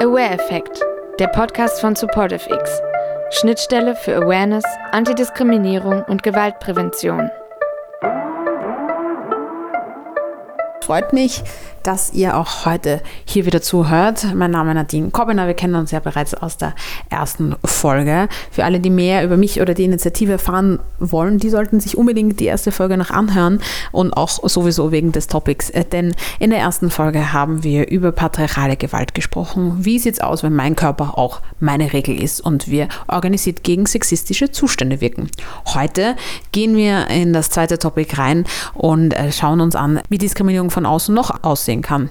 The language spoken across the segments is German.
Aware Effect, der Podcast von SupportiveX. Schnittstelle für Awareness, Antidiskriminierung und Gewaltprävention. Freut mich, dass ihr auch heute hier wieder zuhört. Mein Name ist Nadine Kobbener. Wir kennen uns ja bereits aus der ersten Folge. Für alle, die mehr über mich oder die Initiative erfahren wollen, die sollten sich unbedingt die erste Folge noch anhören und auch sowieso wegen des Topics. Äh, denn in der ersten Folge haben wir über patriarchale Gewalt gesprochen. Wie sieht es aus, wenn mein Körper auch meine Regel ist und wir organisiert gegen sexistische Zustände wirken? Heute gehen wir in das zweite Topic rein und äh, schauen uns an, wie Diskriminierung von außen noch aussieht aussehen kann.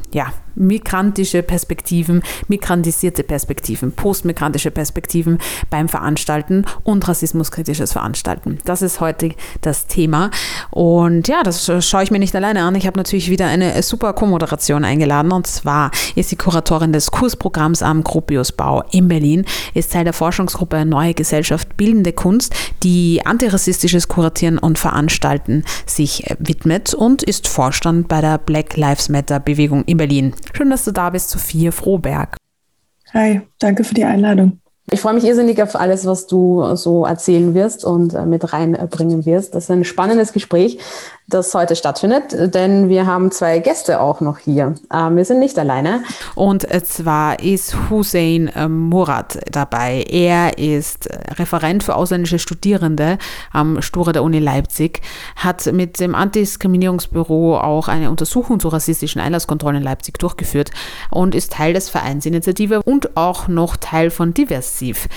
Migrantische Perspektiven, migrantisierte Perspektiven, postmigrantische Perspektiven beim Veranstalten und rassismuskritisches Veranstalten. Das ist heute das Thema. Und ja, das schaue ich mir nicht alleine an. Ich habe natürlich wieder eine super Co-Moderation eingeladen. Und zwar ist sie Kuratorin des Kursprogramms am Gropiusbau in Berlin, ist Teil der Forschungsgruppe Neue Gesellschaft Bildende Kunst, die antirassistisches Kuratieren und Veranstalten sich widmet und ist Vorstand bei der Black Lives Matter Bewegung in Berlin. Schön, dass du da bist, Sophie Froberg. Hi, danke für die Einladung. Ich freue mich irrsinnig auf alles, was du so erzählen wirst und äh, mit reinbringen wirst. Das ist ein spannendes Gespräch das heute stattfindet, denn wir haben zwei Gäste auch noch hier. Ähm, wir sind nicht alleine. Und zwar ist Hussein ähm, Murat dabei. Er ist Referent für ausländische Studierende am Sture der Uni Leipzig, hat mit dem Antidiskriminierungsbüro auch eine Untersuchung zu rassistischen Einlasskontrollen in Leipzig durchgeführt und ist Teil des Vereinsinitiative und auch noch Teil von Diversiv,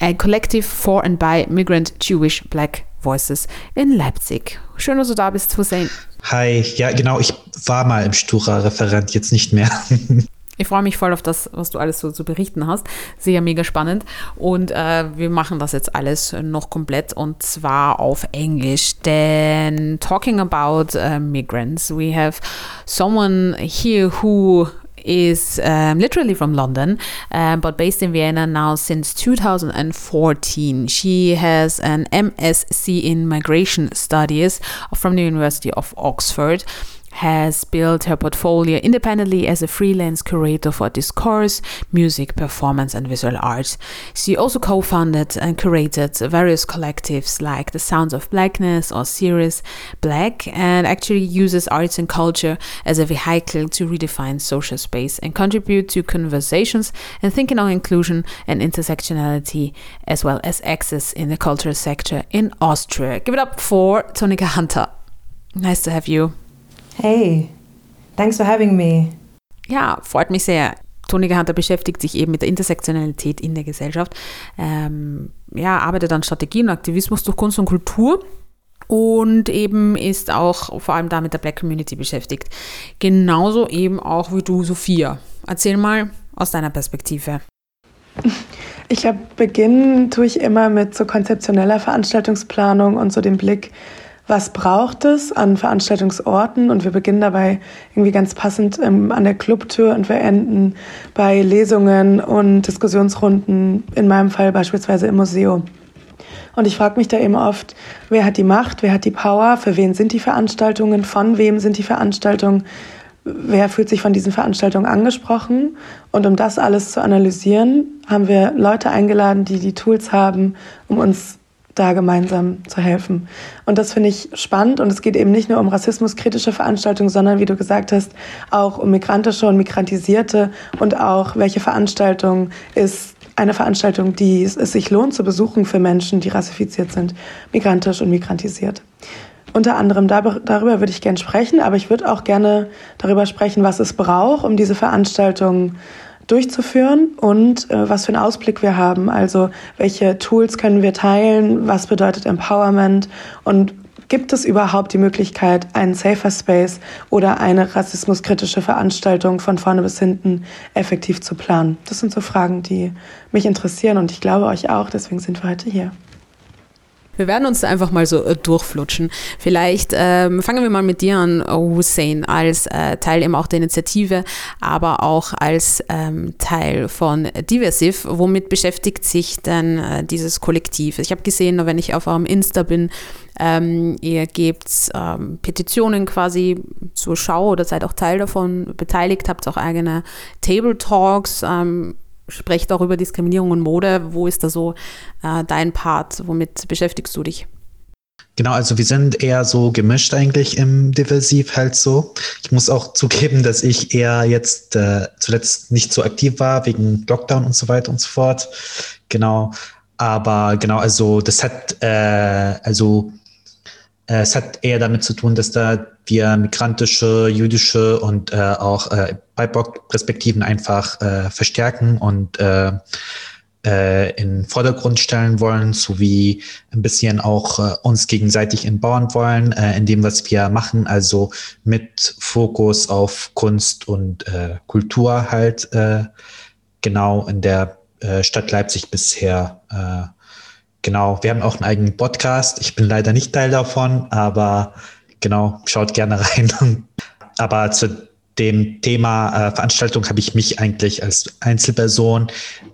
a collective for and by migrant Jewish black Voices in Leipzig. Schön, dass du da bist, Hussein. Hi, ja, genau, ich war mal im Stura-Referent, jetzt nicht mehr. Ich freue mich voll auf das, was du alles so zu berichten hast. Sehr mega spannend. Und äh, wir machen das jetzt alles noch komplett und zwar auf Englisch. Denn talking about uh, migrants, we have someone here who is um, literally from London, uh, but based in Vienna now since 2014. She has an MSc in Migration Studies from the University of Oxford has built her portfolio independently as a freelance curator for discourse, music, performance, and visual arts. She also co founded and curated various collectives like The Sounds of Blackness or Sirius Black, and actually uses arts and culture as a vehicle to redefine social space and contribute to conversations and thinking on inclusion and intersectionality, as well as access in the cultural sector in Austria. Give it up for Tonika Hunter. Nice to have you. Hey, thanks for having me. Ja, freut mich sehr. Toni Hunter beschäftigt sich eben mit der Intersektionalität in der Gesellschaft. Ähm, ja, arbeitet an Strategie und Aktivismus durch Kunst und Kultur und eben ist auch vor allem da mit der Black Community beschäftigt. Genauso eben auch wie du, Sophia. Erzähl mal aus deiner Perspektive. Ich glaube, beginnen tue ich immer mit so konzeptioneller Veranstaltungsplanung und so dem Blick was braucht es an Veranstaltungsorten und wir beginnen dabei irgendwie ganz passend ähm, an der Clubtür und wir enden bei Lesungen und Diskussionsrunden, in meinem Fall beispielsweise im Museum. Und ich frage mich da eben oft, wer hat die Macht, wer hat die Power, für wen sind die Veranstaltungen, von wem sind die Veranstaltungen, wer fühlt sich von diesen Veranstaltungen angesprochen. Und um das alles zu analysieren, haben wir Leute eingeladen, die die Tools haben, um uns da gemeinsam zu helfen. Und das finde ich spannend und es geht eben nicht nur um rassismuskritische Veranstaltungen, sondern wie du gesagt hast, auch um migrantische und migrantisierte und auch welche Veranstaltung ist eine Veranstaltung, die es sich lohnt zu besuchen für Menschen, die rassifiziert sind, migrantisch und migrantisiert. Unter anderem darüber würde ich gerne sprechen, aber ich würde auch gerne darüber sprechen, was es braucht, um diese Veranstaltungen durchzuführen und äh, was für einen Ausblick wir haben. Also welche Tools können wir teilen, was bedeutet Empowerment und gibt es überhaupt die Möglichkeit, einen Safer Space oder eine rassismuskritische Veranstaltung von vorne bis hinten effektiv zu planen? Das sind so Fragen, die mich interessieren und ich glaube euch auch, deswegen sind wir heute hier. Wir werden uns da einfach mal so äh, durchflutschen. Vielleicht ähm, fangen wir mal mit dir an, Hussein, als äh, Teil eben auch der Initiative, aber auch als ähm, Teil von Diversiv. Womit beschäftigt sich denn äh, dieses Kollektiv? Ich habe gesehen, wenn ich auf eurem Insta bin, ähm, ihr gebt ähm, Petitionen quasi zur Schau oder seid auch Teil davon beteiligt, habt auch eigene Table Talks. Ähm, sprecht auch über Diskriminierung und Mode. Wo ist da so äh, dein Part? Womit beschäftigst du dich? Genau, also wir sind eher so gemischt eigentlich im Diversiv halt so. Ich muss auch zugeben, dass ich eher jetzt äh, zuletzt nicht so aktiv war wegen Lockdown und so weiter und so fort. Genau, aber genau, also das hat äh, also äh, es hat eher damit zu tun, dass da wir migrantische, jüdische und äh, auch äh, BIPOC-Perspektiven einfach äh, verstärken und äh, äh, in Vordergrund stellen wollen, sowie ein bisschen auch äh, uns gegenseitig empowern wollen, äh, in dem, was wir machen, also mit Fokus auf Kunst und äh, Kultur halt äh, genau in der äh, Stadt Leipzig bisher äh, Genau, wir haben auch einen eigenen Podcast. Ich bin leider nicht Teil davon, aber genau, schaut gerne rein. aber zu dem Thema äh, Veranstaltung habe ich mich eigentlich als Einzelperson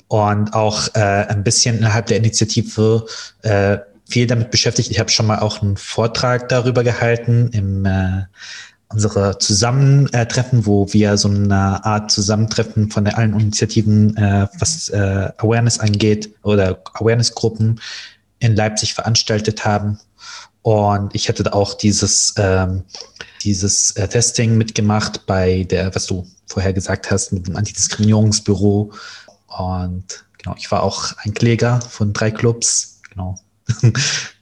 und auch äh, ein bisschen innerhalb der Initiative äh, viel damit beschäftigt. Ich habe schon mal auch einen Vortrag darüber gehalten im äh, unsere Zusammentreffen, wo wir so eine Art Zusammentreffen von allen Initiativen, äh, was äh, Awareness angeht oder Awareness-Gruppen in Leipzig veranstaltet haben. Und ich hatte auch dieses, ähm, dieses äh, Testing mitgemacht bei der, was du vorher gesagt hast, mit dem Antidiskriminierungsbüro. Und genau, ich war auch ein Kläger von drei Clubs. Genau.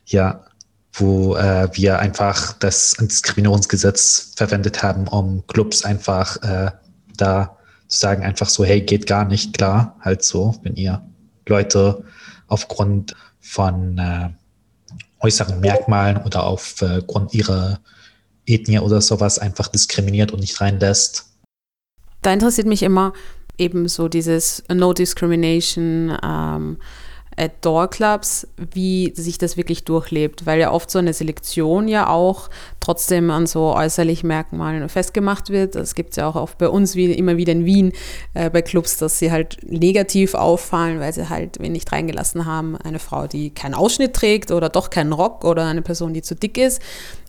ja, wo äh, wir einfach das Antidiskriminierungsgesetz verwendet haben, um Clubs einfach äh, da zu sagen, einfach so, hey, geht gar nicht, klar, halt so, wenn ihr Leute aufgrund von äh, äußeren Merkmalen oder aufgrund äh, ihrer Ethnie oder sowas einfach diskriminiert und nicht reinlässt. Da interessiert mich immer eben so dieses No Discrimination, ähm, at Door Clubs, wie sich das wirklich durchlebt, weil ja oft so eine Selektion ja auch trotzdem an so äußerlichen Merkmalen festgemacht wird. Das gibt es ja auch oft bei uns wie, immer wieder in Wien äh, bei Clubs, dass sie halt negativ auffallen, weil sie halt wen nicht reingelassen haben. Eine Frau, die keinen Ausschnitt trägt oder doch keinen Rock oder eine Person, die zu dick ist.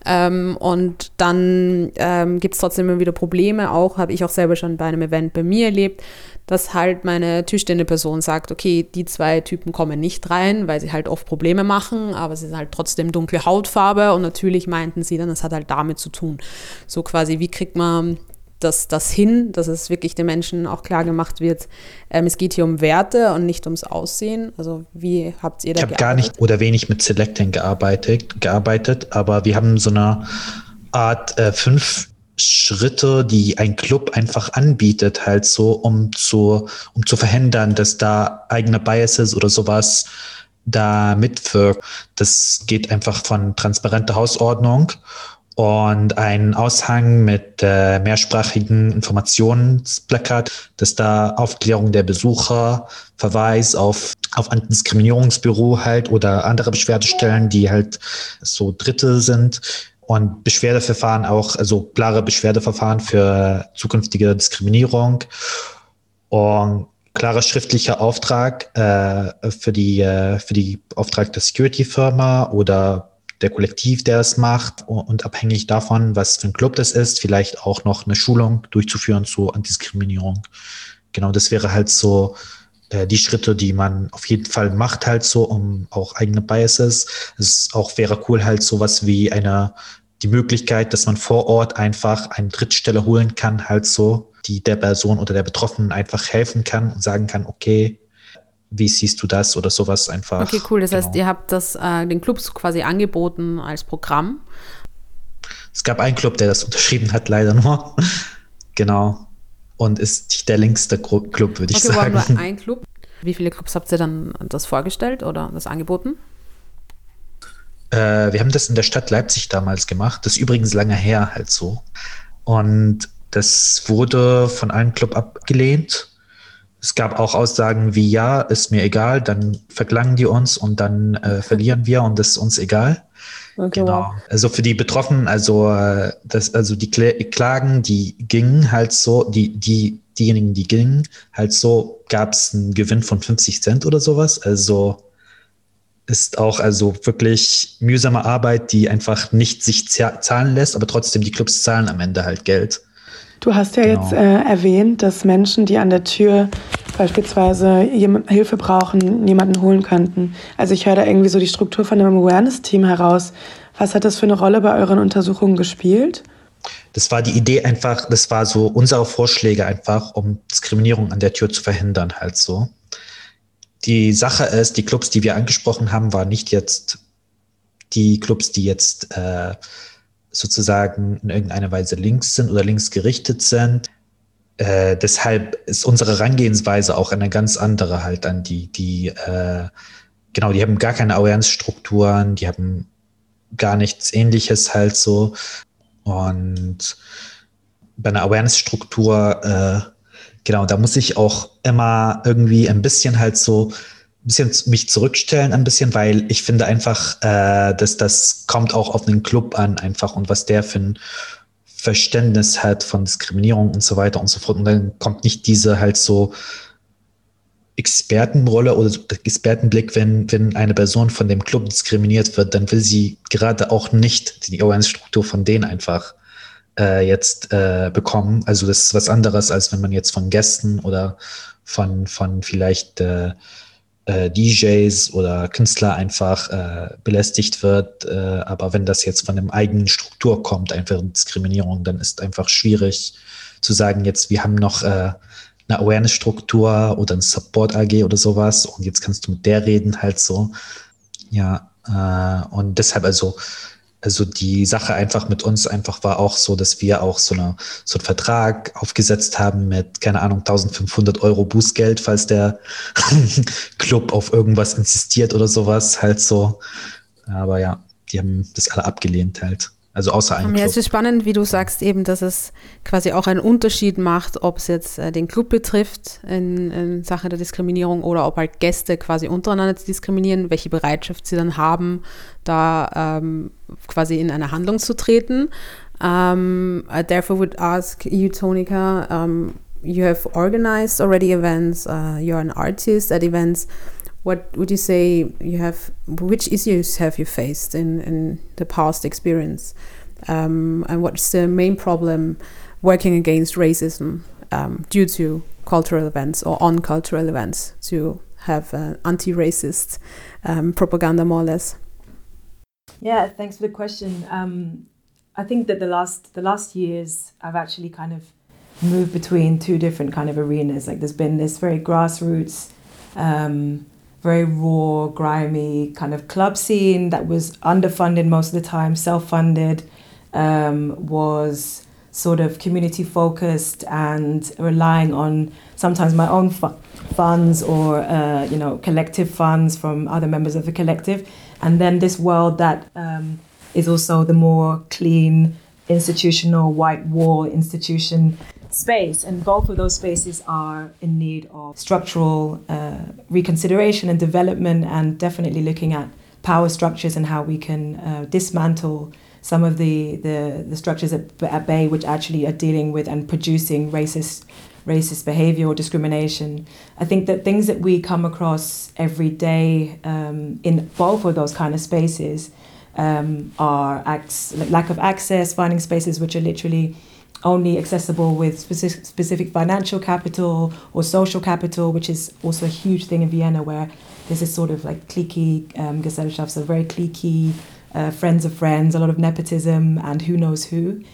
Ähm, und dann ähm, gibt es trotzdem immer wieder Probleme. Auch habe ich auch selber schon bei einem Event bei mir erlebt, dass halt meine tischstehende Person sagt, okay, die zwei Typen kommen nicht rein, weil sie halt oft Probleme machen, aber sie sind halt trotzdem dunkle Hautfarbe und natürlich meinten sie dann, das hat halt damit zu tun. So quasi, wie kriegt man das, das hin, dass es wirklich den Menschen auch klar gemacht wird, ähm, es geht hier um Werte und nicht ums Aussehen. Also wie habt ihr da Ich habe gar nicht oder wenig mit Selecting gearbeitet, gearbeitet, aber wir haben so eine Art äh, fünf Schritte, die ein Club einfach anbietet, halt so, um zu, um zu verhindern, dass da eigene Biases oder sowas da mitwirkt. Das geht einfach von transparenter Hausordnung und ein Aushang mit äh, mehrsprachigen Informationsplakat, dass da Aufklärung der Besucher, Verweis auf, auf Antidiskriminierungsbüro halt oder andere Beschwerdestellen, die halt so Dritte sind, und Beschwerdeverfahren auch, also klare Beschwerdeverfahren für zukünftige Diskriminierung und klarer schriftlicher Auftrag äh, für die äh, für die Auftrag der Security-Firma oder der Kollektiv, der es macht und, und abhängig davon, was für ein Club das ist, vielleicht auch noch eine Schulung durchzuführen zur Antidiskriminierung. Genau, das wäre halt so äh, die Schritte, die man auf jeden Fall macht, halt so, um auch eigene Biases. Es auch wäre cool, halt sowas wie eine, die Möglichkeit, dass man vor Ort einfach eine Drittstelle holen kann, halt so, die der Person oder der Betroffenen einfach helfen kann und sagen kann, okay, wie siehst du das oder sowas einfach. Okay, cool. Das genau. heißt, ihr habt das äh, den Clubs quasi angeboten als Programm. Es gab einen Club, der das unterschrieben hat, leider nur. genau und ist der längste Club, würde ich okay, sagen. Nur ein Club. Wie viele Clubs habt ihr dann das vorgestellt oder das angeboten? Äh, wir haben das in der Stadt Leipzig damals gemacht. Das ist übrigens lange her halt so. Und das wurde von einem Club abgelehnt. es gab auch Aussagen wie, ja, ist mir egal, dann verklangen die uns und dann äh, verlieren wir und das ist uns egal. Okay, genau. Wow. Also für die Betroffenen, also äh, das, also die Klagen, die gingen halt so, die, die, diejenigen, die gingen, halt so, gab es einen Gewinn von 50 Cent oder sowas. Also ist auch also wirklich mühsame Arbeit, die einfach nicht sich zahlen lässt, aber trotzdem die Clubs zahlen am Ende halt Geld. Du hast ja genau. jetzt äh, erwähnt, dass Menschen, die an der Tür beispielsweise Hilfe brauchen, niemanden holen könnten. Also ich höre da irgendwie so die Struktur von einem Awareness-Team heraus. Was hat das für eine Rolle bei euren Untersuchungen gespielt? Das war die Idee einfach, das war so unsere Vorschläge einfach, um Diskriminierung an der Tür zu verhindern, halt so. Die Sache ist, die Clubs, die wir angesprochen haben, waren nicht jetzt die Clubs, die jetzt äh, sozusagen in irgendeiner Weise links sind oder links gerichtet sind. Äh, deshalb ist unsere Herangehensweise auch eine ganz andere halt an die, die, äh, genau, die haben gar keine Awareness-Strukturen, die haben gar nichts ähnliches halt so. Und bei einer Awareness-Struktur äh, genau, da muss ich auch immer irgendwie ein bisschen halt so bisschen mich zurückstellen, ein bisschen, weil ich finde einfach, äh, dass das kommt auch auf den Club an, einfach und was der für ein Verständnis hat von Diskriminierung und so weiter und so fort. Und dann kommt nicht diese halt so Expertenrolle oder Expertenblick, wenn, wenn eine Person von dem Club diskriminiert wird, dann will sie gerade auch nicht die Organisationsstruktur von denen einfach äh, jetzt äh, bekommen. Also das ist was anderes, als wenn man jetzt von Gästen oder von, von vielleicht äh, äh, DJs oder Künstler einfach äh, belästigt wird. Äh, aber wenn das jetzt von einem eigenen Struktur kommt, einfach Diskriminierung, dann ist einfach schwierig zu sagen, jetzt wir haben noch äh, eine Awareness-Struktur oder ein Support-AG oder sowas und jetzt kannst du mit der reden halt so. Ja, äh, und deshalb also also die Sache einfach mit uns einfach war auch so, dass wir auch so, eine, so einen Vertrag aufgesetzt haben mit, keine Ahnung, 1500 Euro Bußgeld, falls der Club auf irgendwas insistiert oder sowas, halt so. Aber ja, die haben das alle abgelehnt halt. Also außer einem Ja, es ist spannend, wie du sagst, eben, dass es quasi auch einen Unterschied macht, ob es jetzt äh, den Club betrifft in, in Sache der Diskriminierung oder ob halt Gäste quasi untereinander zu diskriminieren, welche Bereitschaft sie dann haben, da ähm, quasi in eine Handlung zu treten. Um, I therefore would ask you, Tonika, um, you have organized already events, uh, you're an artist at events. what would you say you have which issues have you faced in, in the past experience um, and what's the main problem working against racism um, due to cultural events or on cultural events to have uh, anti-racist um, propaganda more or less yeah thanks for the question. Um, i think that the last the last years i've actually kind of moved between two different kind of arenas. Like there's been this very grassroots um, very raw, grimy kind of club scene that was underfunded most of the time, self funded, um, was sort of community focused and relying on sometimes my own fu- funds or uh, you know collective funds from other members of the collective, and then this world that um, is also the more clean institutional white wall institution space. And both of those spaces are in need of structural uh, reconsideration and development, and definitely looking at power structures and how we can uh, dismantle some of the, the, the structures at, at bay which actually are dealing with and producing racist racist behavior or discrimination. I think that things that we come across every day um, in both of those kind of spaces um, are acts, lack of access, finding spaces which are literally only accessible with specific, specific financial capital or social capital, which is also a huge thing in Vienna, where there's this sort of like cliquey um, Gesellschaft, so very cliquey, uh, friends of friends, a lot of nepotism, and who knows who.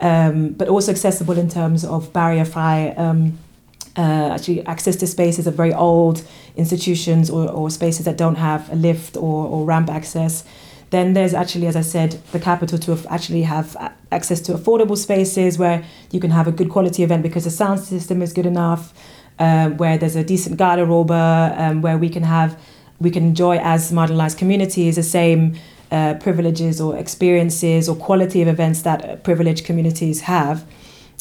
Um, but also accessible in terms of barrier free. Um, uh, actually, access to spaces of very old institutions or, or spaces that don't have a lift or, or ramp access. Then there's actually, as I said, the capital to actually have access to affordable spaces where you can have a good quality event because the sound system is good enough, um, where there's a decent garderobe, um, where we can have, we can enjoy as marginalized communities the same uh, privileges or experiences or quality of events that privileged communities have.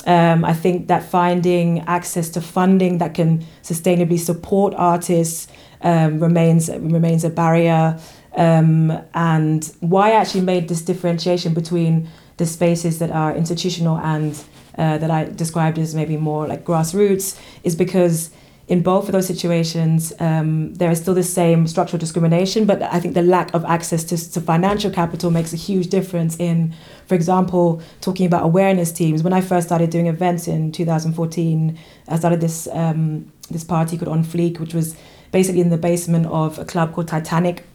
Um, I think that finding access to funding that can sustainably support artists um, remains remains a barrier. Um, and why I actually made this differentiation between the spaces that are institutional and uh, that I described as maybe more like grassroots is because in both of those situations, um, there is still the same structural discrimination, but I think the lack of access to, to, financial capital makes a huge difference in, for example, talking about awareness teams. When I first started doing events in 2014, I started this um, this party called On Fleek, which was basically in the basement of a club called Titanic.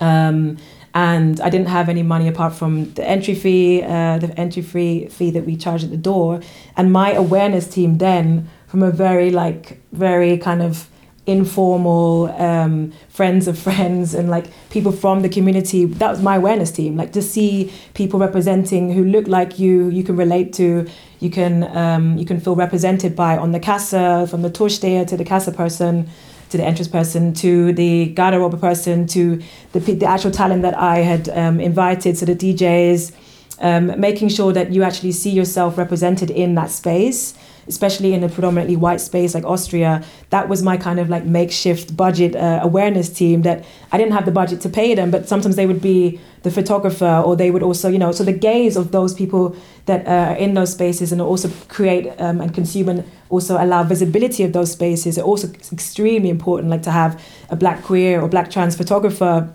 Um, and I didn't have any money apart from the entry fee, uh, the entry fee fee that we charged at the door. And my awareness team then from a very like very kind of informal um, friends of friends and like people from the community. That was my awareness team like to see people representing who look like you you can relate to. You can um, you can feel represented by on the casa from the Torsteher to the casa person to the entrance person to the garderobe person to the, the actual talent that I had um, invited to the DJs um, making sure that you actually see yourself represented in that space especially in a predominantly white space like Austria, that was my kind of like makeshift budget uh, awareness team that I didn't have the budget to pay them, but sometimes they would be the photographer or they would also, you know, so the gaze of those people that are in those spaces and also create um, and consume and also allow visibility of those spaces are also extremely important, like to have a black queer or black trans photographer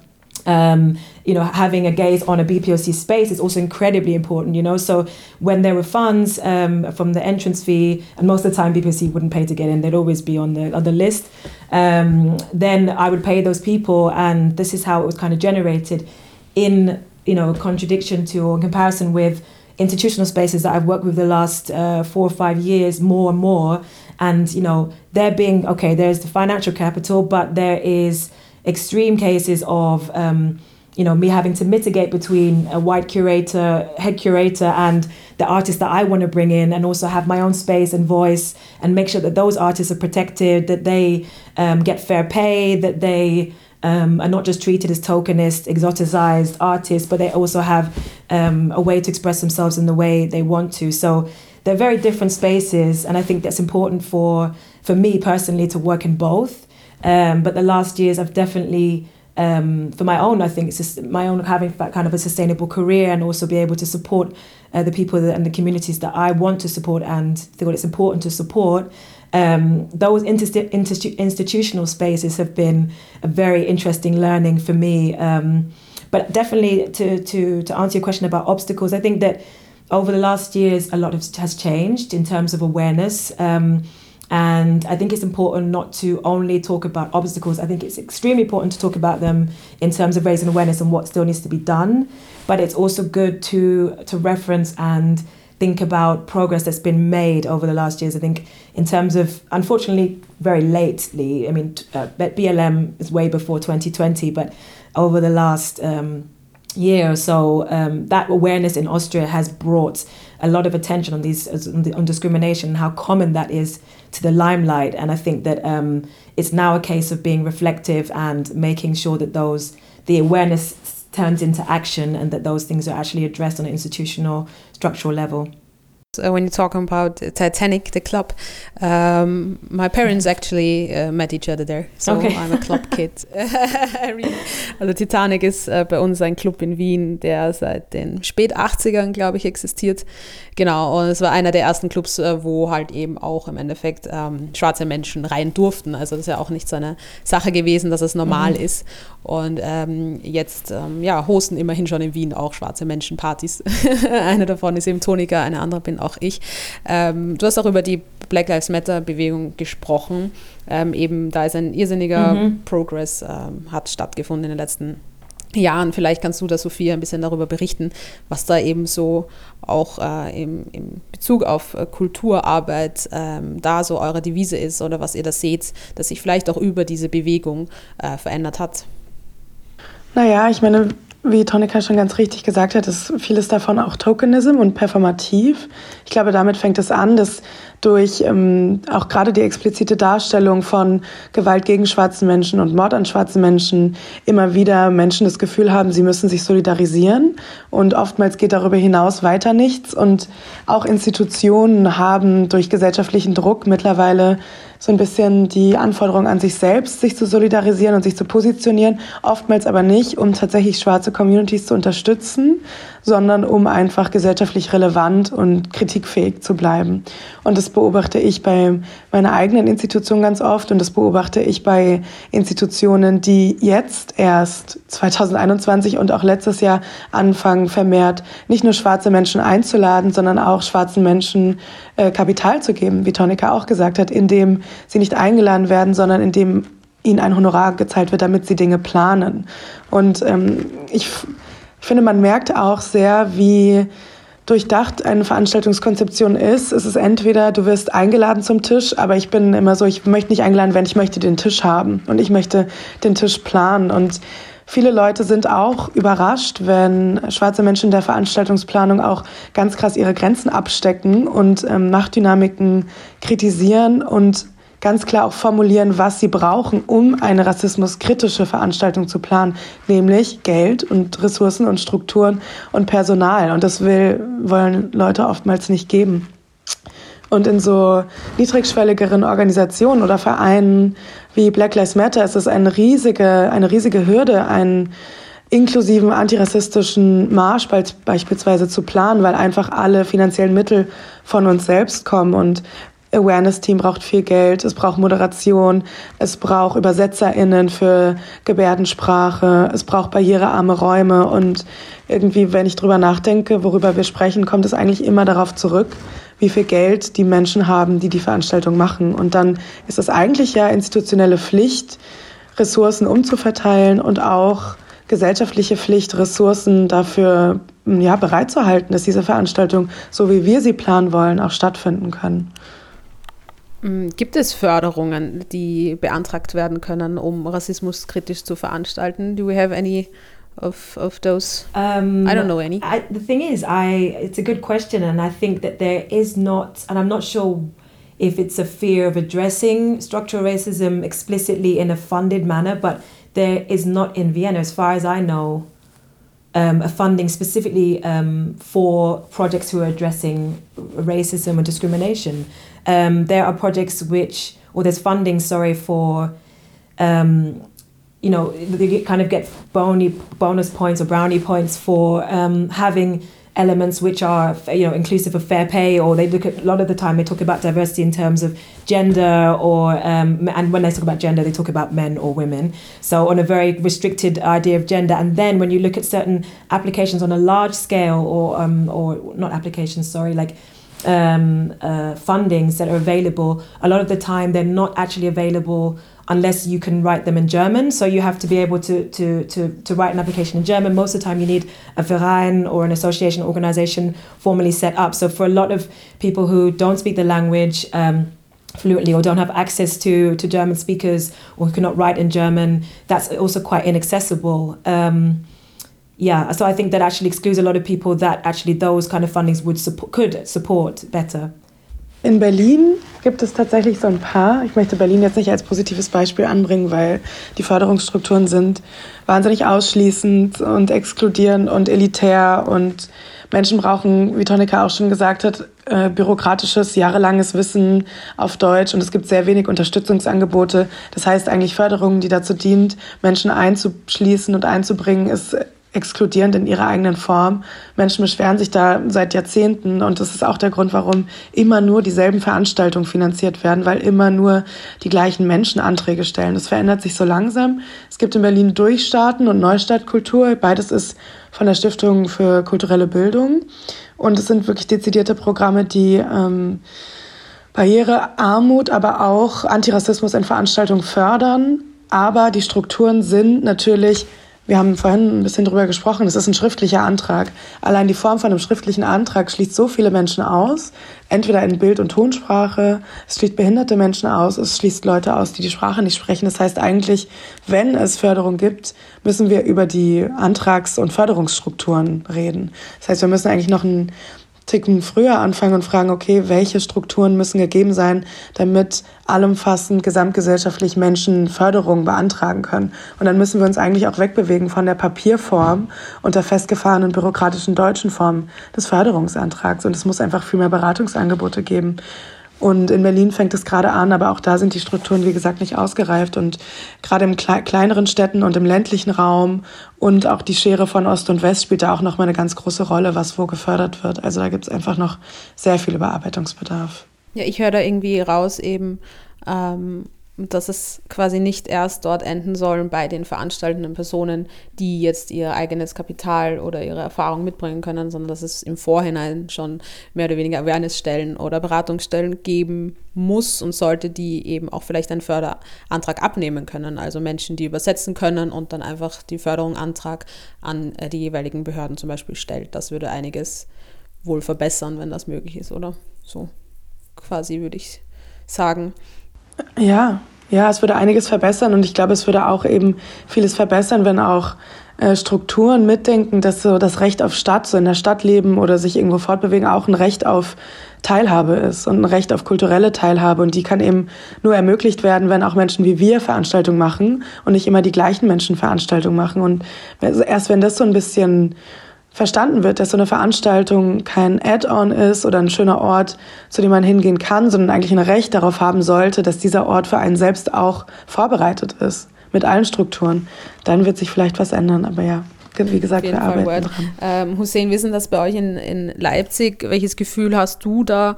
um, you know, having a gaze on a BPOC space is also incredibly important, you know. So when there were funds um, from the entrance fee, and most of the time BPOC wouldn't pay to get in, they'd always be on the on list. Um, then I would pay those people, and this is how it was kind of generated, in you know contradiction to or comparison with institutional spaces that I've worked with the last uh, four or five years, more and more, and you know, there being okay, there's the financial capital, but there is extreme cases of um, you know me having to mitigate between a white curator head curator and the artist that i want to bring in and also have my own space and voice and make sure that those artists are protected that they um, get fair pay that they um, are not just treated as tokenist exoticized artists but they also have um, a way to express themselves in the way they want to. So they're very different spaces and i think that's important for for me personally to work in both um, but the last years, I've definitely, um, for my own, I think it's just my own having that kind of a sustainable career and also be able to support uh, the people that, and the communities that I want to support and feel it's important to support. Um, those institu- institu- institutional spaces have been a very interesting learning for me. Um, but definitely to, to, to answer your question about obstacles, I think that over the last years, a lot has changed in terms of awareness. Um, and I think it's important not to only talk about obstacles. I think it's extremely important to talk about them in terms of raising awareness and what still needs to be done. But it's also good to to reference and think about progress that's been made over the last years. I think in terms of, unfortunately, very lately. I mean, uh, BLM is way before 2020, but over the last um, year or so, um, that awareness in Austria has brought a lot of attention on these on, on discrimination and how common that is to the limelight. And I think that um, it's now a case of being reflective and making sure that those the awareness turns into action and that those things are actually addressed on an institutional structural level. Uh, when you're talking about Titanic, the club, um, my parents actually uh, met each other there. So okay. I'm a club kid. also Titanic ist äh, bei uns ein Club in Wien, der seit den spät 80ern, glaube ich, existiert. Genau, und es war einer der ersten Clubs, äh, wo halt eben auch im Endeffekt ähm, schwarze Menschen rein durften. Also das ist ja auch nicht so eine Sache gewesen, dass es normal mhm. ist. Und ähm, jetzt ähm, ja, hosten immerhin schon in Wien auch schwarze Menschen Partys. eine davon ist eben Tonika, eine andere bin auch ich. Ähm, du hast auch über die Black Lives Matter Bewegung gesprochen. Ähm, eben da ist ein irrsinniger mhm. Progress ähm, hat stattgefunden in den letzten Jahren. Vielleicht kannst du da, Sophia, ein bisschen darüber berichten, was da eben so auch äh, im, im, Bezug auf äh, Kulturarbeit ähm, da so eure Devise ist oder was ihr da seht, dass sich vielleicht auch über diese Bewegung äh, verändert hat. Naja, ich meine, wie Tonika schon ganz richtig gesagt hat, ist vieles davon auch Tokenism und performativ. Ich glaube, damit fängt es an, dass durch ähm, auch gerade die explizite Darstellung von Gewalt gegen schwarze Menschen und Mord an schwarzen Menschen immer wieder Menschen das Gefühl haben, sie müssen sich solidarisieren und oftmals geht darüber hinaus weiter nichts und auch Institutionen haben durch gesellschaftlichen Druck mittlerweile so ein bisschen die Anforderung an sich selbst, sich zu solidarisieren und sich zu positionieren, oftmals aber nicht, um tatsächlich schwarze Communities zu unterstützen, sondern um einfach gesellschaftlich relevant und kritikfähig zu bleiben. Und das beobachte ich bei meiner eigenen Institution ganz oft und das beobachte ich bei Institutionen, die jetzt erst 2021 und auch letztes Jahr anfangen, vermehrt nicht nur schwarze Menschen einzuladen, sondern auch schwarzen Menschen äh, Kapital zu geben, wie Tonika auch gesagt hat, indem sie nicht eingeladen werden, sondern indem ihnen ein Honorar gezahlt wird, damit sie Dinge planen. Und ähm, ich ich finde, man merkt auch sehr, wie durchdacht eine Veranstaltungskonzeption ist. Es ist entweder, du wirst eingeladen zum Tisch, aber ich bin immer so, ich möchte nicht eingeladen werden, ich möchte den Tisch haben und ich möchte den Tisch planen. Und viele Leute sind auch überrascht, wenn schwarze Menschen der Veranstaltungsplanung auch ganz krass ihre Grenzen abstecken und ähm, Machtdynamiken kritisieren und ganz klar auch formulieren, was sie brauchen, um eine rassismuskritische Veranstaltung zu planen, nämlich Geld und Ressourcen und Strukturen und Personal. Und das will, wollen Leute oftmals nicht geben. Und in so niedrigschwelligeren Organisationen oder Vereinen wie Black Lives Matter ist es eine riesige, eine riesige Hürde, einen inklusiven antirassistischen Marsch beispielsweise zu planen, weil einfach alle finanziellen Mittel von uns selbst kommen. Und Awareness-Team braucht viel Geld, es braucht Moderation, es braucht UbersetzerInnen für Gebärdensprache, es braucht barrierearme Räume und irgendwie, wenn ich drüber nachdenke, worüber wir sprechen, kommt es eigentlich immer darauf zurück, wie viel Geld die Menschen haben, die die Veranstaltung machen. Und dann ist es eigentlich ja institutionelle Pflicht, Ressourcen umzuverteilen und auch gesellschaftliche Pflicht, Ressourcen dafür ja, bereitzuhalten, dass diese Veranstaltung, so wie wir sie planen wollen, auch stattfinden können. Mm, gibt es Förderungen, die beantragt werden können, um rassismuskritisch zu veranstalten? Do we have any of, of those? Um, I don't know any. I, the thing is, I it's a good question, and I think that there is not, and I'm not sure if it's a fear of addressing structural racism explicitly in a funded manner, but there is not in Vienna, as far as I know, um, a funding specifically um, for projects who are addressing racism or discrimination. Um, there are projects which, or there's funding, sorry, for, um, you know, they kind of get bony, bonus points or brownie points for um, having elements which are you know inclusive of fair pay or they look at a lot of the time they talk about diversity in terms of gender or um, and when they talk about gender they talk about men or women. So on a very restricted idea of gender and then when you look at certain applications on a large scale or um, or not applications sorry like um, uh, fundings that are available, a lot of the time they're not actually available unless you can write them in German. So you have to be able to, to, to, to write an application in German. Most of the time you need a Verein or an association organization formally set up. So for a lot of people who don't speak the language, um, fluently or don't have access to, to German speakers or who cannot write in German, that's also quite inaccessible. Um, yeah, so I think that actually excludes a lot of people that actually those kind of fundings would support, could support better. In Berlin gibt es tatsächlich so ein paar. Ich möchte Berlin jetzt nicht als positives Beispiel anbringen, weil die Förderungsstrukturen sind wahnsinnig ausschließend und exkludierend und elitär und Menschen brauchen, wie Tonika auch schon gesagt hat, äh, bürokratisches, jahrelanges Wissen auf Deutsch und es gibt sehr wenig Unterstützungsangebote. Das heißt eigentlich Förderung, die dazu dient, Menschen einzuschließen und einzubringen, ist exkludierend in ihrer eigenen Form. Menschen beschweren sich da seit Jahrzehnten und das ist auch der Grund, warum immer nur dieselben Veranstaltungen finanziert werden, weil immer nur die gleichen Menschen Anträge stellen. Das verändert sich so langsam. Es gibt in Berlin Durchstarten und Neustartkultur. Beides ist von der Stiftung für kulturelle Bildung und es sind wirklich dezidierte Programme, die ähm, Barrierearmut, aber auch Antirassismus in Veranstaltungen fördern. Aber die Strukturen sind natürlich wir haben vorhin ein bisschen drüber gesprochen, es ist ein schriftlicher Antrag. Allein die Form von einem schriftlichen Antrag schließt so viele Menschen aus, entweder in Bild- und Tonsprache, es schließt behinderte Menschen aus, es schließt Leute aus, die die Sprache nicht sprechen. Das heißt eigentlich, wenn es Förderung gibt, müssen wir über die Antrags- und Förderungsstrukturen reden. Das heißt, wir müssen eigentlich noch ein Ticken früher anfangen und fragen, okay, welche Strukturen müssen gegeben sein, damit allumfassend gesamtgesellschaftlich Menschen Förderung beantragen können. Und dann müssen wir uns eigentlich auch wegbewegen von der Papierform und der festgefahrenen bürokratischen deutschen Form des Förderungsantrags. Und es muss einfach viel mehr Beratungsangebote geben. Und in Berlin fängt es gerade an, aber auch da sind die Strukturen, wie gesagt, nicht ausgereift. Und gerade im kle kleineren Städten und im ländlichen Raum und auch die Schere von Ost und West spielt da auch nochmal eine ganz große Rolle, was wo gefördert wird. Also da gibt es einfach noch sehr viel Überarbeitungsbedarf. Ja, ich höre da irgendwie raus eben, ähm, dass es quasi nicht erst dort enden soll bei den veranstaltenden Personen, die jetzt ihr eigenes Kapital oder ihre Erfahrung mitbringen können, sondern dass es im Vorhinein schon mehr oder weniger Awarenessstellen oder Beratungsstellen geben muss und sollte, die eben auch vielleicht einen Förderantrag abnehmen können. Also Menschen, die übersetzen können und dann einfach die Förderungsantrag an äh, die jeweiligen Behörden zum Beispiel stellt. Das würde einiges wohl verbessern, wenn das möglich ist, oder? So quasi würde ich sagen. Ja, ja, es würde einiges verbessern und ich glaube, es würde auch eben vieles verbessern, wenn auch äh, Strukturen mitdenken, dass so das Recht auf Stadt, so in der Stadt leben oder sich irgendwo fortbewegen, auch ein Recht auf Teilhabe ist und ein Recht auf kulturelle Teilhabe. Und die kann eben nur ermöglicht werden, wenn auch Menschen wie wir Veranstaltungen machen und nicht immer die gleichen Menschen Veranstaltungen machen. Und erst wenn das so ein bisschen verstanden wird, dass so eine Veranstaltung kein Add-on ist oder ein schöner Ort, zu dem man hingehen kann, sondern eigentlich ein Recht darauf haben sollte, dass dieser Ort für einen selbst auch vorbereitet ist, mit allen Strukturen, dann wird sich vielleicht was ändern. Aber ja, wie gesagt, wir arbeiten. Ähm, Hussein, wissen das bei euch in, in Leipzig? Welches Gefühl hast du da?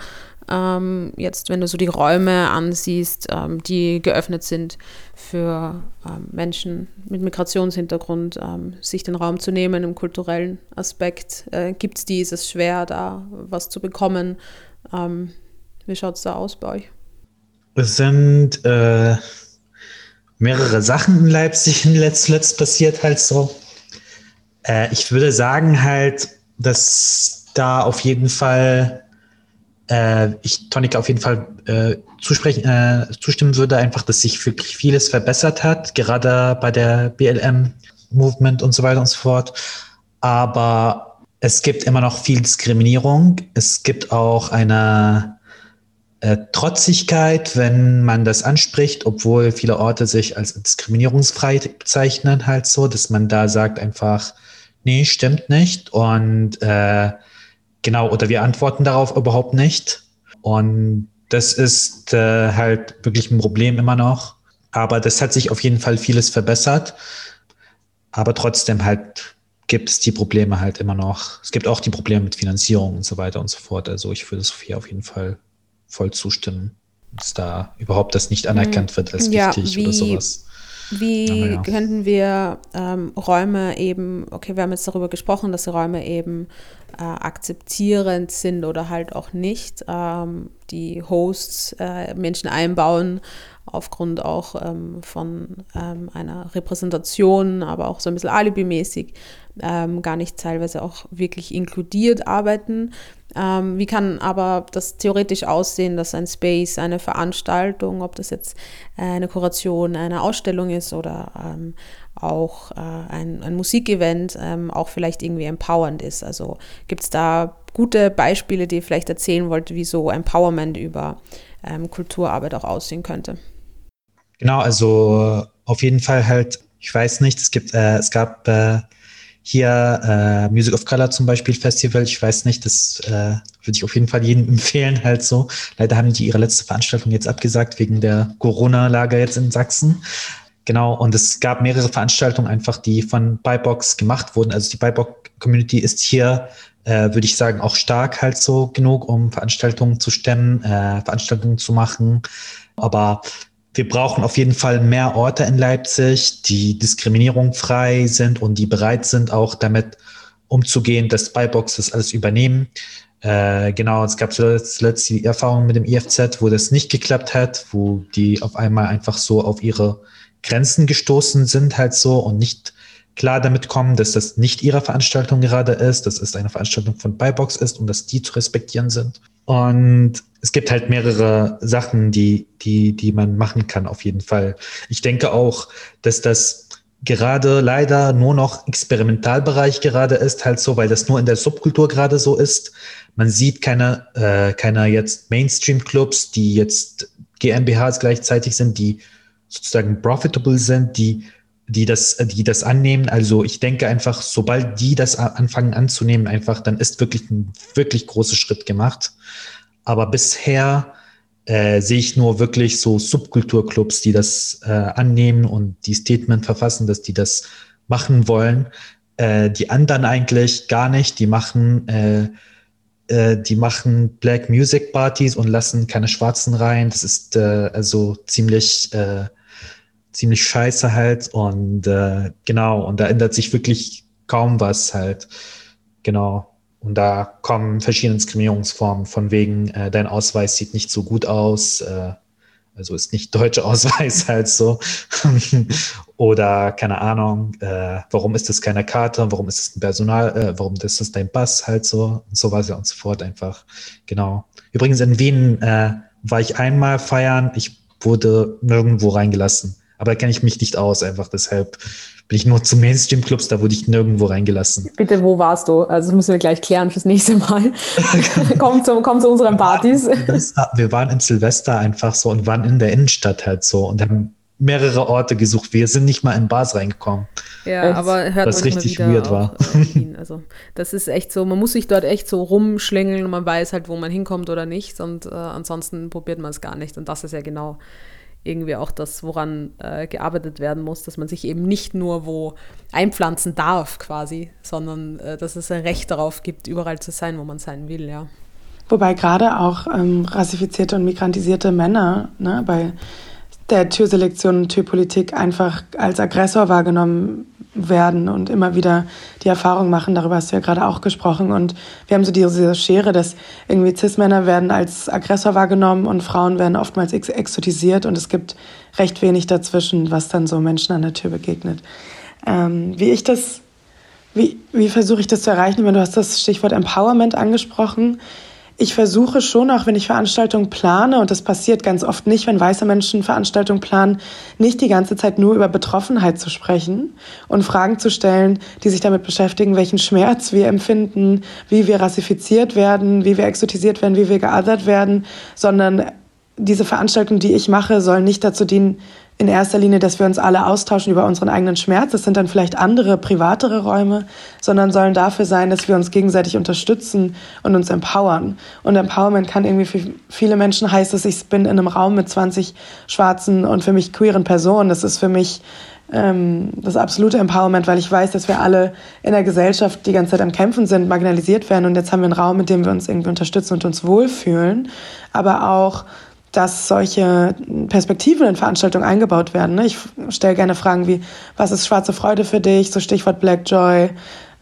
Ähm, jetzt, wenn du so die Räume ansiehst, ähm, die geöffnet sind für ähm, Menschen mit Migrationshintergrund, ähm, sich den Raum zu nehmen im kulturellen Aspekt. Äh, Gibt es die? Ist es schwer, da was zu bekommen? Ähm, wie schaut es da aus bei euch? Es sind äh, mehrere Sachen in Leipzig in letzt, passiert halt so. Äh, ich würde sagen halt, dass da auf jeden Fall äh, ich Tonika auf jeden Fall äh, zusprechen, äh, zustimmen würde, einfach, dass sich wirklich vieles verbessert hat, gerade bei der BLM-Movement und so weiter und so fort. Aber es gibt immer noch viel Diskriminierung. Es gibt auch eine äh, Trotzigkeit, wenn man das anspricht, obwohl viele Orte sich als diskriminierungsfrei bezeichnen, halt so, dass man da sagt einfach, nee, stimmt nicht. Und äh, Genau, oder wir antworten darauf überhaupt nicht. Und das ist äh, halt wirklich ein Problem immer noch. Aber das hat sich auf jeden Fall vieles verbessert. Aber trotzdem halt gibt es die Probleme halt immer noch. Es gibt auch die Probleme mit Finanzierung und so weiter und so fort. Also ich würde Sophia auf jeden Fall voll zustimmen, dass da überhaupt das nicht anerkannt wird als ja, wichtig oder sowas. Wie ja. könnten wir ähm, Räume eben, okay, wir haben jetzt darüber gesprochen, dass die Räume eben äh, akzeptierend sind oder halt auch nicht, ähm, die Hosts äh, Menschen einbauen, aufgrund auch ähm, von ähm, einer Repräsentation, aber auch so ein bisschen alibimäßig, ähm, gar nicht teilweise auch wirklich inkludiert arbeiten. Ähm, wie kann aber das theoretisch aussehen, dass ein Space, eine Veranstaltung, ob das jetzt äh, eine Kuration, eine Ausstellung ist oder ähm, auch äh, ein, ein Musikevent, ähm, auch vielleicht irgendwie empowernd ist? Also gibt es da gute Beispiele, die ihr vielleicht erzählen wollt, wie so Empowerment über ähm, Kulturarbeit auch aussehen könnte? Genau, also auf jeden Fall halt, ich weiß nicht, es gibt, äh, es gab äh, hier äh, Music of Color zum Beispiel Festival. Ich weiß nicht, das äh, würde ich auf jeden Fall jedem empfehlen, halt so. Leider haben die ihre letzte Veranstaltung jetzt abgesagt wegen der Corona-Lage jetzt in Sachsen. Genau, und es gab mehrere Veranstaltungen einfach, die von Buybox gemacht wurden. Also die Buybox-Community ist hier, äh, würde ich sagen, auch stark halt so genug, um Veranstaltungen zu stemmen, äh, Veranstaltungen zu machen. Aber wir brauchen auf jeden Fall mehr Orte in Leipzig, die diskriminierungsfrei sind und die bereit sind, auch damit umzugehen, dass Buybox das alles übernehmen. Äh, genau, es gab zuletzt die Erfahrung mit dem IFZ, wo das nicht geklappt hat, wo die auf einmal einfach so auf ihre Grenzen gestoßen sind, halt so und nicht klar damit kommen, dass das nicht ihre Veranstaltung gerade ist, dass es eine Veranstaltung von Buybox ist und dass die zu respektieren sind. Und es gibt halt mehrere Sachen, die, die, die man machen kann, auf jeden Fall. Ich denke auch, dass das gerade leider nur noch Experimentalbereich gerade ist, halt so, weil das nur in der Subkultur gerade so ist. Man sieht keine, äh, keine jetzt Mainstream-Clubs, die jetzt GmbHs gleichzeitig sind, die sozusagen profitable sind, die, die das, die das annehmen. Also ich denke einfach, sobald die das anfangen anzunehmen, einfach, dann ist wirklich ein wirklich großer Schritt gemacht. Aber bisher äh, sehe ich nur wirklich so Subkulturclubs, die das äh, annehmen und die Statement verfassen, dass die das machen wollen. Äh, die anderen eigentlich gar nicht. Die machen, äh, äh, die machen Black Music Partys und lassen keine Schwarzen rein. Das ist äh, also ziemlich, ziemlich scheiße halt. Und äh, genau, und da ändert sich wirklich kaum was halt. Genau. Und da kommen verschiedene Diskriminierungsformen von wegen, äh, dein Ausweis sieht nicht so gut aus, äh, also ist nicht deutscher Ausweis halt so. Oder keine Ahnung, äh, warum ist das keine Karte, warum ist es ein Personal, äh, warum ist das dein Bass halt so und so weiter und so fort einfach. Genau. Übrigens in Wien äh, war ich einmal feiern, ich wurde nirgendwo reingelassen. Aber da kenne ich mich nicht aus, einfach deshalb bin ich nur zu Mainstream-Clubs, da wurde ich nirgendwo reingelassen. Bitte, wo warst du? Also das müssen wir gleich klären fürs nächste Mal. komm, zu, komm zu unseren Partys. Wir waren in Silvester einfach so und waren in der Innenstadt halt so und haben mehrere Orte gesucht. Wir sind nicht mal in Bars reingekommen. Ja, echt? aber hört was richtig weird war. Äh, also das ist echt so, man muss sich dort echt so rumschlängeln und man weiß halt, wo man hinkommt oder nicht und äh, ansonsten probiert man es gar nicht und das ist ja genau irgendwie auch das, woran äh, gearbeitet werden muss, dass man sich eben nicht nur wo einpflanzen darf quasi, sondern äh, dass es ein Recht darauf gibt, überall zu sein, wo man sein will, ja. Wobei gerade auch ähm, rassifizierte und migrantisierte Männer ne, bei der Türselektion und Türpolitik einfach als Aggressor wahrgenommen werden und immer wieder die Erfahrung machen, darüber hast du ja gerade auch gesprochen. Und wir haben so diese Schere, dass irgendwie Cis-Männer werden als Aggressor wahrgenommen und Frauen werden oftmals ex exotisiert und es gibt recht wenig dazwischen, was dann so Menschen an der Tür begegnet. Ähm, wie ich das, wie, wie versuche ich das zu erreichen? Wenn du hast das Stichwort Empowerment angesprochen ich versuche schon, auch wenn ich Veranstaltungen plane, und das passiert ganz oft nicht, wenn weiße Menschen Veranstaltungen planen, nicht die ganze Zeit nur über Betroffenheit zu sprechen und Fragen zu stellen, die sich damit beschäftigen, welchen Schmerz wir empfinden, wie wir rassifiziert werden, wie wir exotisiert werden, wie wir geothert werden, sondern diese Veranstaltungen, die ich mache, sollen nicht dazu dienen, in erster Linie, dass wir uns alle austauschen über unseren eigenen Schmerz. Das sind dann vielleicht andere, privatere Räume, sondern sollen dafür sein, dass wir uns gegenseitig unterstützen und uns empowern. Und Empowerment kann irgendwie für viele Menschen heißen, dass ich bin in einem Raum mit 20 schwarzen und für mich queeren Personen. Das ist für mich ähm, das absolute Empowerment, weil ich weiß, dass wir alle in der Gesellschaft die ganze Zeit am Kämpfen sind, marginalisiert werden und jetzt haben wir einen Raum, mit dem wir uns irgendwie unterstützen und uns wohlfühlen, aber auch dass solche Perspektiven in Veranstaltungen eingebaut werden. Ne? Ich stelle gerne Fragen wie, was ist schwarze Freude für dich? So Stichwort Black Joy.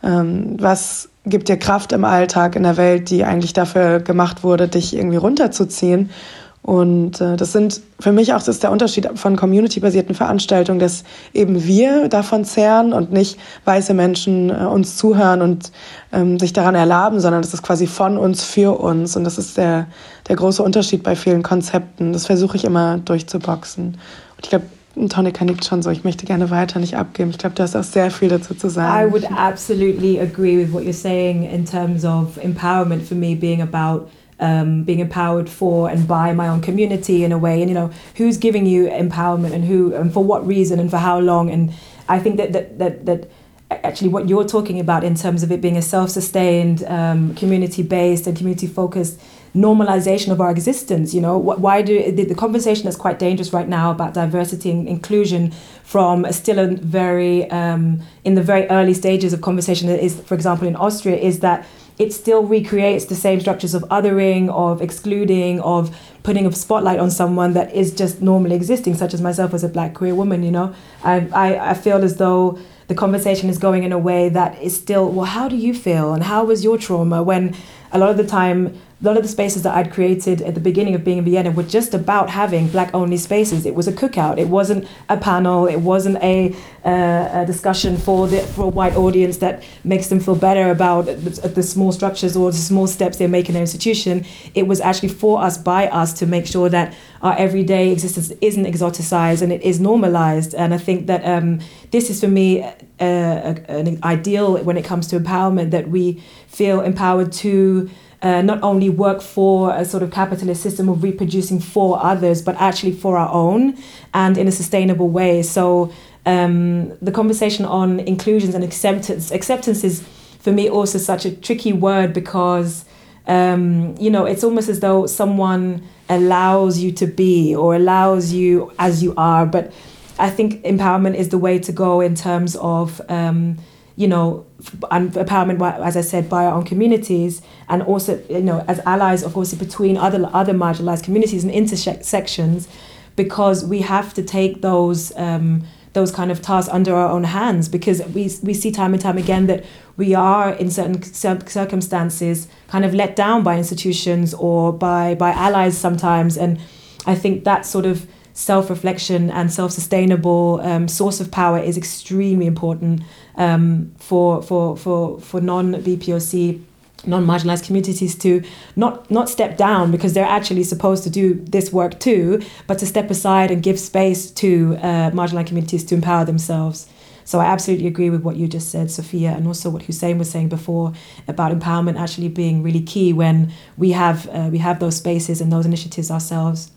Ähm, was gibt dir Kraft im Alltag, in der Welt, die eigentlich dafür gemacht wurde, dich irgendwie runterzuziehen? Und äh, das sind für mich auch, das ist der Unterschied von community-basierten Veranstaltungen, dass eben wir davon zehren und nicht weiße Menschen äh, uns zuhören und ähm, sich daran erlaben, sondern das ist quasi von uns für uns. Und das ist der, der große Unterschied bei vielen Konzepten. Das versuche ich immer durchzuboxen. Und ich glaube, Tonika nickt schon so, ich möchte gerne weiter nicht abgeben. Ich glaube, du hast auch sehr viel dazu zu sagen. I would absolutely agree with what you're saying in terms of empowerment for me being about um, being empowered for and by my own community in a way. And you know who's giving you empowerment and who and for what reason and for how long? And i think that that that, that actually what you're talking about in terms of it being a self-sustained um, community-based and community-focused normalization of our existence you know why do the, the conversation is quite dangerous right now about diversity and inclusion from still a very um, in the very early stages of conversation that is for example in austria is that it still recreates the same structures of othering, of excluding, of putting a spotlight on someone that is just normally existing, such as myself as a black queer woman, you know. I, I, I feel as though the conversation is going in a way that is still, well, how do you feel? And how was your trauma? When a lot of the time, a lot of the spaces that I'd created at the beginning of being in Vienna were just about having black only spaces. It was a cookout. It wasn't a panel. It wasn't a, uh, a discussion for the for a white audience that makes them feel better about the, the, small structures or the small steps they make in their institution. It was actually for us by us to make sure that our everyday existence isn't exoticized and it is normalized. And I think that um, this is for me uh, an ideal when it comes to empowerment that we feel empowered to uh, not only work for a sort of capitalist system of reproducing for others, but actually for our own and in a sustainable way. So um, the conversation on inclusions and acceptance, acceptance is for me also such a tricky word because um, you know it's almost as though someone allows you to be or allows you as you are, but I think empowerment is the way to go in terms of um, you know, empowerment, as I said, by our own communities, and also, you know, as allies, of course, between other other marginalized communities and intersections, because we have to take those. Um, those kind of tasks under our own hands because we, we see time and time again that we are in certain circumstances kind of let down by institutions or by by allies sometimes and I think that sort of self-reflection and self-sustainable um, source of power is extremely important um, for, for, for, for non-BPOC non-marginalized communities to not not step down because they're actually supposed to do this work too but to step aside and give space to uh, marginalized communities to empower themselves so I absolutely agree with what you just said, Sophia, and also what Hussein was saying before about empowerment actually being really key when we have uh, we have those spaces and those initiatives ourselves.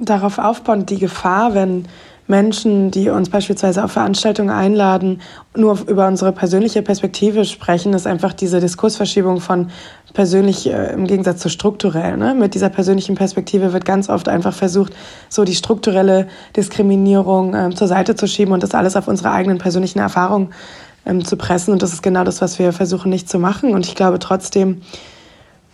Darauf aufbauend die Gefahr, wenn Menschen, die uns beispielsweise auf Veranstaltungen einladen, nur über unsere persönliche Perspektive sprechen, ist einfach diese Diskursverschiebung von persönlich äh, im Gegensatz zu strukturell. Ne? Mit dieser persönlichen Perspektive wird ganz oft einfach versucht, so die strukturelle Diskriminierung äh, zur Seite zu schieben und das alles auf unsere eigenen persönlichen Erfahrungen ähm, zu pressen. Und das ist genau das, was wir versuchen nicht zu machen. Und ich glaube trotzdem,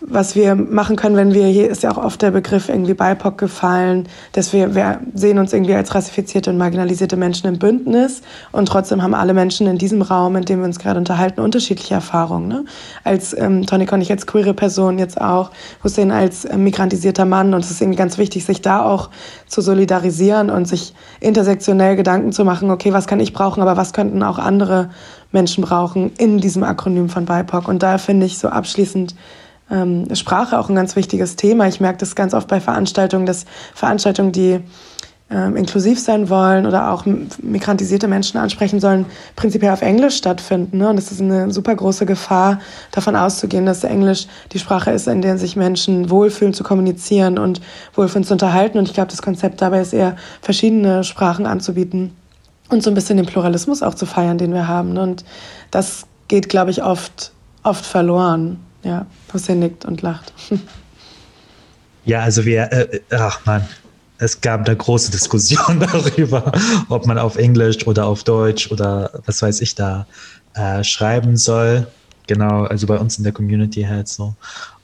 was wir machen können, wenn wir, hier ist ja auch oft der Begriff irgendwie BIPOC gefallen, dass wir, wir sehen uns irgendwie als rassifizierte und marginalisierte Menschen im Bündnis und trotzdem haben alle Menschen in diesem Raum, in dem wir uns gerade unterhalten, unterschiedliche Erfahrungen. Ne? Als ähm, Tony Connig als queere Person jetzt auch, Hussein als äh, migrantisierter Mann und es ist irgendwie ganz wichtig, sich da auch zu solidarisieren und sich intersektionell Gedanken zu machen, okay, was kann ich brauchen, aber was könnten auch andere Menschen brauchen in diesem Akronym von BIPOC und da finde ich so abschließend ähm, Sprache auch ein ganz wichtiges Thema. Ich merke das ganz oft bei Veranstaltungen, dass Veranstaltungen, die ähm, inklusiv sein wollen oder auch migrantisierte Menschen ansprechen sollen, prinzipiell auf Englisch stattfinden. Ne? Und es ist eine super große Gefahr, davon auszugehen, dass Englisch die Sprache ist, in der sich Menschen wohlfühlen zu kommunizieren und wohlfühlen zu unterhalten. Und ich glaube, das Konzept dabei ist eher, verschiedene Sprachen anzubieten und so ein bisschen den Pluralismus auch zu feiern, den wir haben. Und das geht, glaube ich, oft, oft verloren. Ja, Hussein nickt und lacht. Ja, also wir, äh, ach man, es gab eine große Diskussion darüber, ob man auf Englisch oder auf Deutsch oder was weiß ich da äh, schreiben soll. Genau, also bei uns in der Community halt so.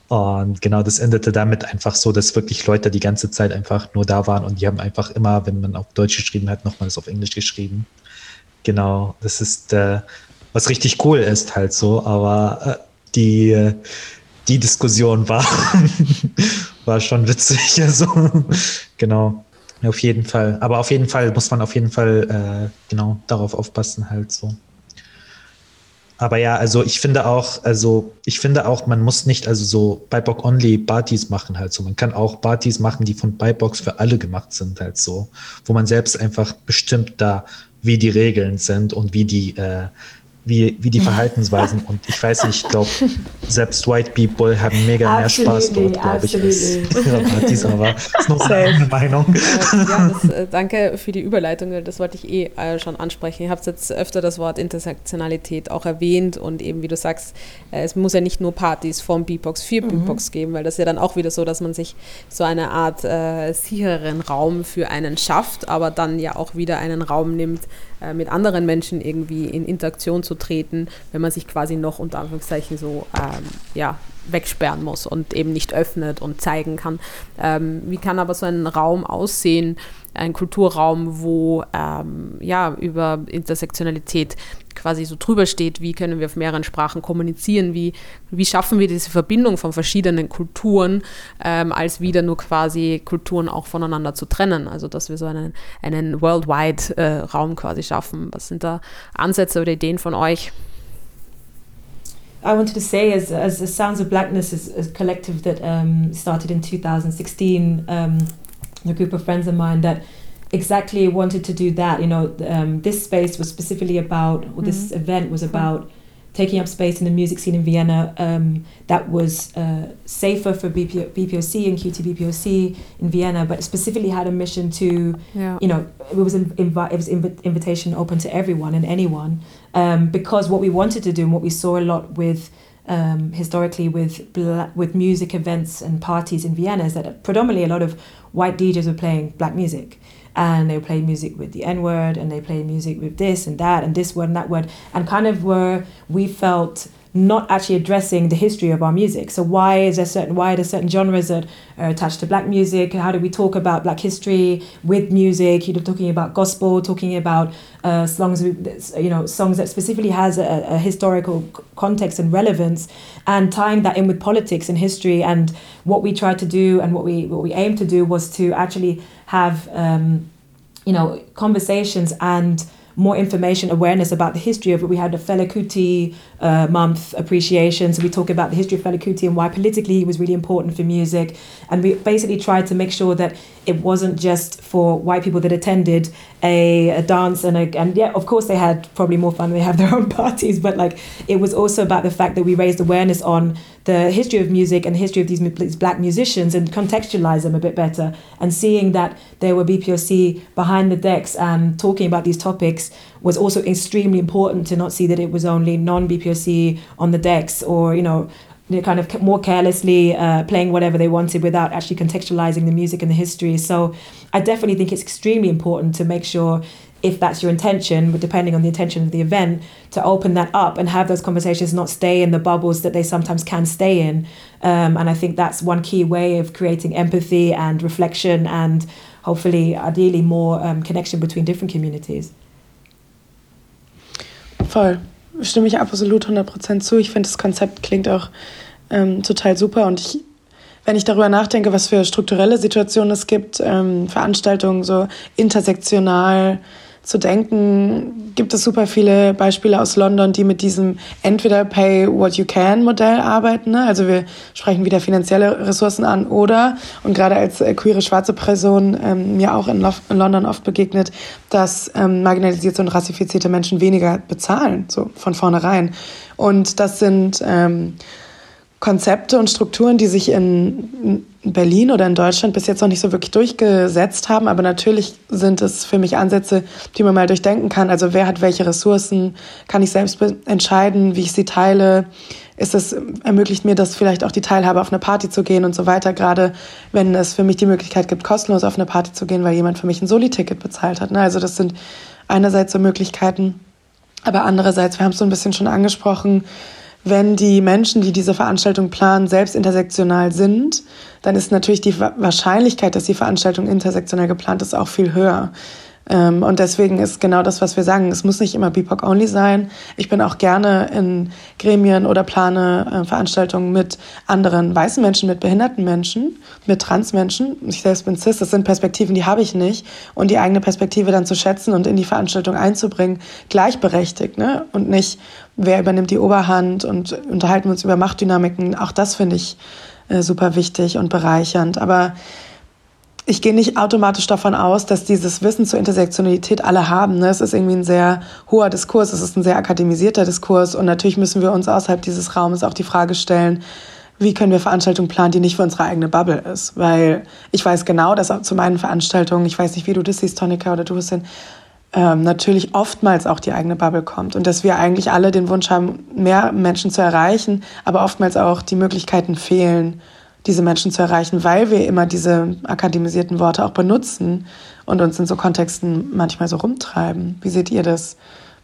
Und genau, das endete damit einfach so, dass wirklich Leute die ganze Zeit einfach nur da waren und die haben einfach immer, wenn man auf Deutsch geschrieben hat, nochmals auf Englisch geschrieben. Genau, das ist, äh, was richtig cool ist halt so, aber äh, die, die Diskussion war, war schon witzig. Also, genau. Auf jeden Fall. Aber auf jeden Fall muss man auf jeden Fall äh, genau darauf aufpassen, halt so. Aber ja, also ich finde auch, also ich finde auch, man muss nicht also so BIPOC only Partys machen halt so. Man kann auch Partys machen, die von BIPOCs für alle gemacht sind halt so, wo man selbst einfach bestimmt da, wie die Regeln sind und wie die äh, wie, wie die Verhaltensweisen. Und ich weiß nicht, ich glaube, selbst White People haben mega mehr Spaß dort, glaube ich, als Partys, aber das ist noch meine Meinung. Ja, das, äh, danke für die Überleitung, das wollte ich eh äh, schon ansprechen. Ihr habt jetzt öfter das Wort Intersektionalität auch erwähnt und eben, wie du sagst, äh, es muss ja nicht nur Partys vom Beatbox für mhm. Beatbox geben, weil das ist ja dann auch wieder so, dass man sich so eine Art äh, sichereren Raum für einen schafft, aber dann ja auch wieder einen Raum nimmt, äh, mit anderen Menschen irgendwie in Interaktion zu treten, wenn man sich quasi noch unter Anführungszeichen so ähm, ja, wegsperren muss und eben nicht öffnet und zeigen kann. Ähm, wie kann aber so ein Raum aussehen, ein Kulturraum, wo ähm, ja über Intersektionalität quasi so drüber steht, wie können wir auf mehreren Sprachen kommunizieren, wie, wie schaffen wir diese Verbindung von verschiedenen Kulturen, ähm, als wieder nur quasi Kulturen auch voneinander zu trennen. Also dass wir so einen, einen worldwide äh, Raum quasi schaffen. Was sind da Ansätze oder Ideen von euch? I wanted to say, as, as Sounds of Blackness is a collective that um, started in 2016, um, a group of friends of mine that exactly wanted to do that. You know, um, this space was specifically about, or this mm-hmm. event was about taking up space in the music scene in Vienna um, that was uh, safer for BP- BPOC and QT in Vienna, but specifically had a mission to, yeah. you know, it was invi- it was inv- invitation open to everyone and anyone, um, because what we wanted to do and what we saw a lot with. Um, historically, with bla- with music events and parties in Vienna, is that predominantly a lot of white DJs were playing black music, and they play music with the N word and they play music with this and that and this word and that word and kind of where we felt not actually addressing the history of our music. So why is there certain why are there certain genres that are attached to black music? How do we talk about black history with music? You know, talking about gospel, talking about uh, songs, you know, songs that specifically has a, a historical context and relevance, and tying that in with politics and history. And what we tried to do and what we what we aimed to do was to actually have um, you know conversations and more information, awareness about the history of it. We had a Fela Kuti uh, month appreciation, so we talk about the history of Fela Kuti and why politically it was really important for music. And we basically tried to make sure that it wasn't just for white people that attended a, a dance and a, and yeah, of course they had probably more fun. They have their own parties, but like it was also about the fact that we raised awareness on the history of music and the history of these, these black musicians and contextualize them a bit better. And seeing that there were BPOC behind the decks and talking about these topics was also extremely important to not see that it was only non BPOC on the decks or, you know, kind of more carelessly uh, playing whatever they wanted without actually contextualizing the music and the history. So I definitely think it's extremely important to make sure if that's your intention, depending on the intention of the event, to open that up and have those conversations, not stay in the bubbles that they sometimes can stay in. Um, and I think that's one key way of creating empathy and reflection and hopefully, ideally, more um, connection between different communities. Voll. Stimme ich absolut 100% zu. Ich finde, das Konzept klingt auch ähm, total super und ich wenn ich darüber nachdenke, was für strukturelle Situationen es gibt, ähm, Veranstaltungen so intersektional zu denken, gibt es super viele Beispiele aus London, die mit diesem entweder Pay What You Can Modell arbeiten. Ne? Also wir sprechen wieder finanzielle Ressourcen an oder, und gerade als äh, queere schwarze Person ähm, mir auch in, in, London oft begegnet, dass ähm, marginalisierte und rassifizierte Menschen weniger bezahlen, so von vornherein. Und das sind ähm, Konzepte und Strukturen, die sich in Berlin oder in Deutschland bis jetzt noch nicht so wirklich durchgesetzt haben. Aber natürlich sind es für mich Ansätze, die man mal durchdenken kann. Also wer hat welche Ressourcen? Kann ich selbst entscheiden, wie ich sie teile? Ist es, ermöglicht mir das vielleicht auch die Teilhabe auf eine Party zu gehen und so weiter, gerade wenn es für mich die Möglichkeit gibt, kostenlos auf eine Party zu gehen, weil jemand für mich ein Soli-Ticket bezahlt hat. Ne? Also das sind einerseits so Möglichkeiten, aber andererseits, wir haben es so ein bisschen schon angesprochen, wenn die Menschen, die diese Veranstaltung planen, selbst intersektional sind, dann ist natürlich die Wahrscheinlichkeit, dass die Veranstaltung intersektional geplant ist, auch viel höher. Ähm, und deswegen ist genau das, was wir sagen. Es muss nicht immer BIPOC-only sein. Ich bin auch gerne in Gremien oder plane äh, Veranstaltungen mit anderen weißen Menschen, mit behinderten Menschen, mit Transmenschen. Ich selbst bin cis. Das sind Perspektiven, die habe ich nicht. Und die eigene Perspektive dann zu schätzen und in die Veranstaltung einzubringen, gleichberechtigt. Ne? Und nicht, wer übernimmt die Oberhand und unterhalten wir uns über Machtdynamiken. Auch das finde ich äh, super wichtig und bereichernd. Aber ich gehe nicht automatisch davon aus, dass dieses Wissen zur Intersektionalität alle haben. Ne? Es ist irgendwie ein sehr hoher Diskurs, es ist ein sehr akademisierter Diskurs und natürlich müssen wir uns außerhalb dieses Raumes auch die Frage stellen, wie können wir Veranstaltungen planen, die nicht für unsere eigene Bubble ist. Weil ich weiß genau, dass auch zu meinen Veranstaltungen, ich weiß nicht, wie du das siehst, Tonika oder du, Hussein, ähm, natürlich oftmals auch die eigene Bubble kommt und dass wir eigentlich alle den Wunsch haben, mehr Menschen zu erreichen, aber oftmals auch die Möglichkeiten fehlen, diese Menschen zu erreichen, weil wir immer diese akademisierten Worte auch benutzen und uns in so Kontexten manchmal so rumtreiben. Wie seht ihr das?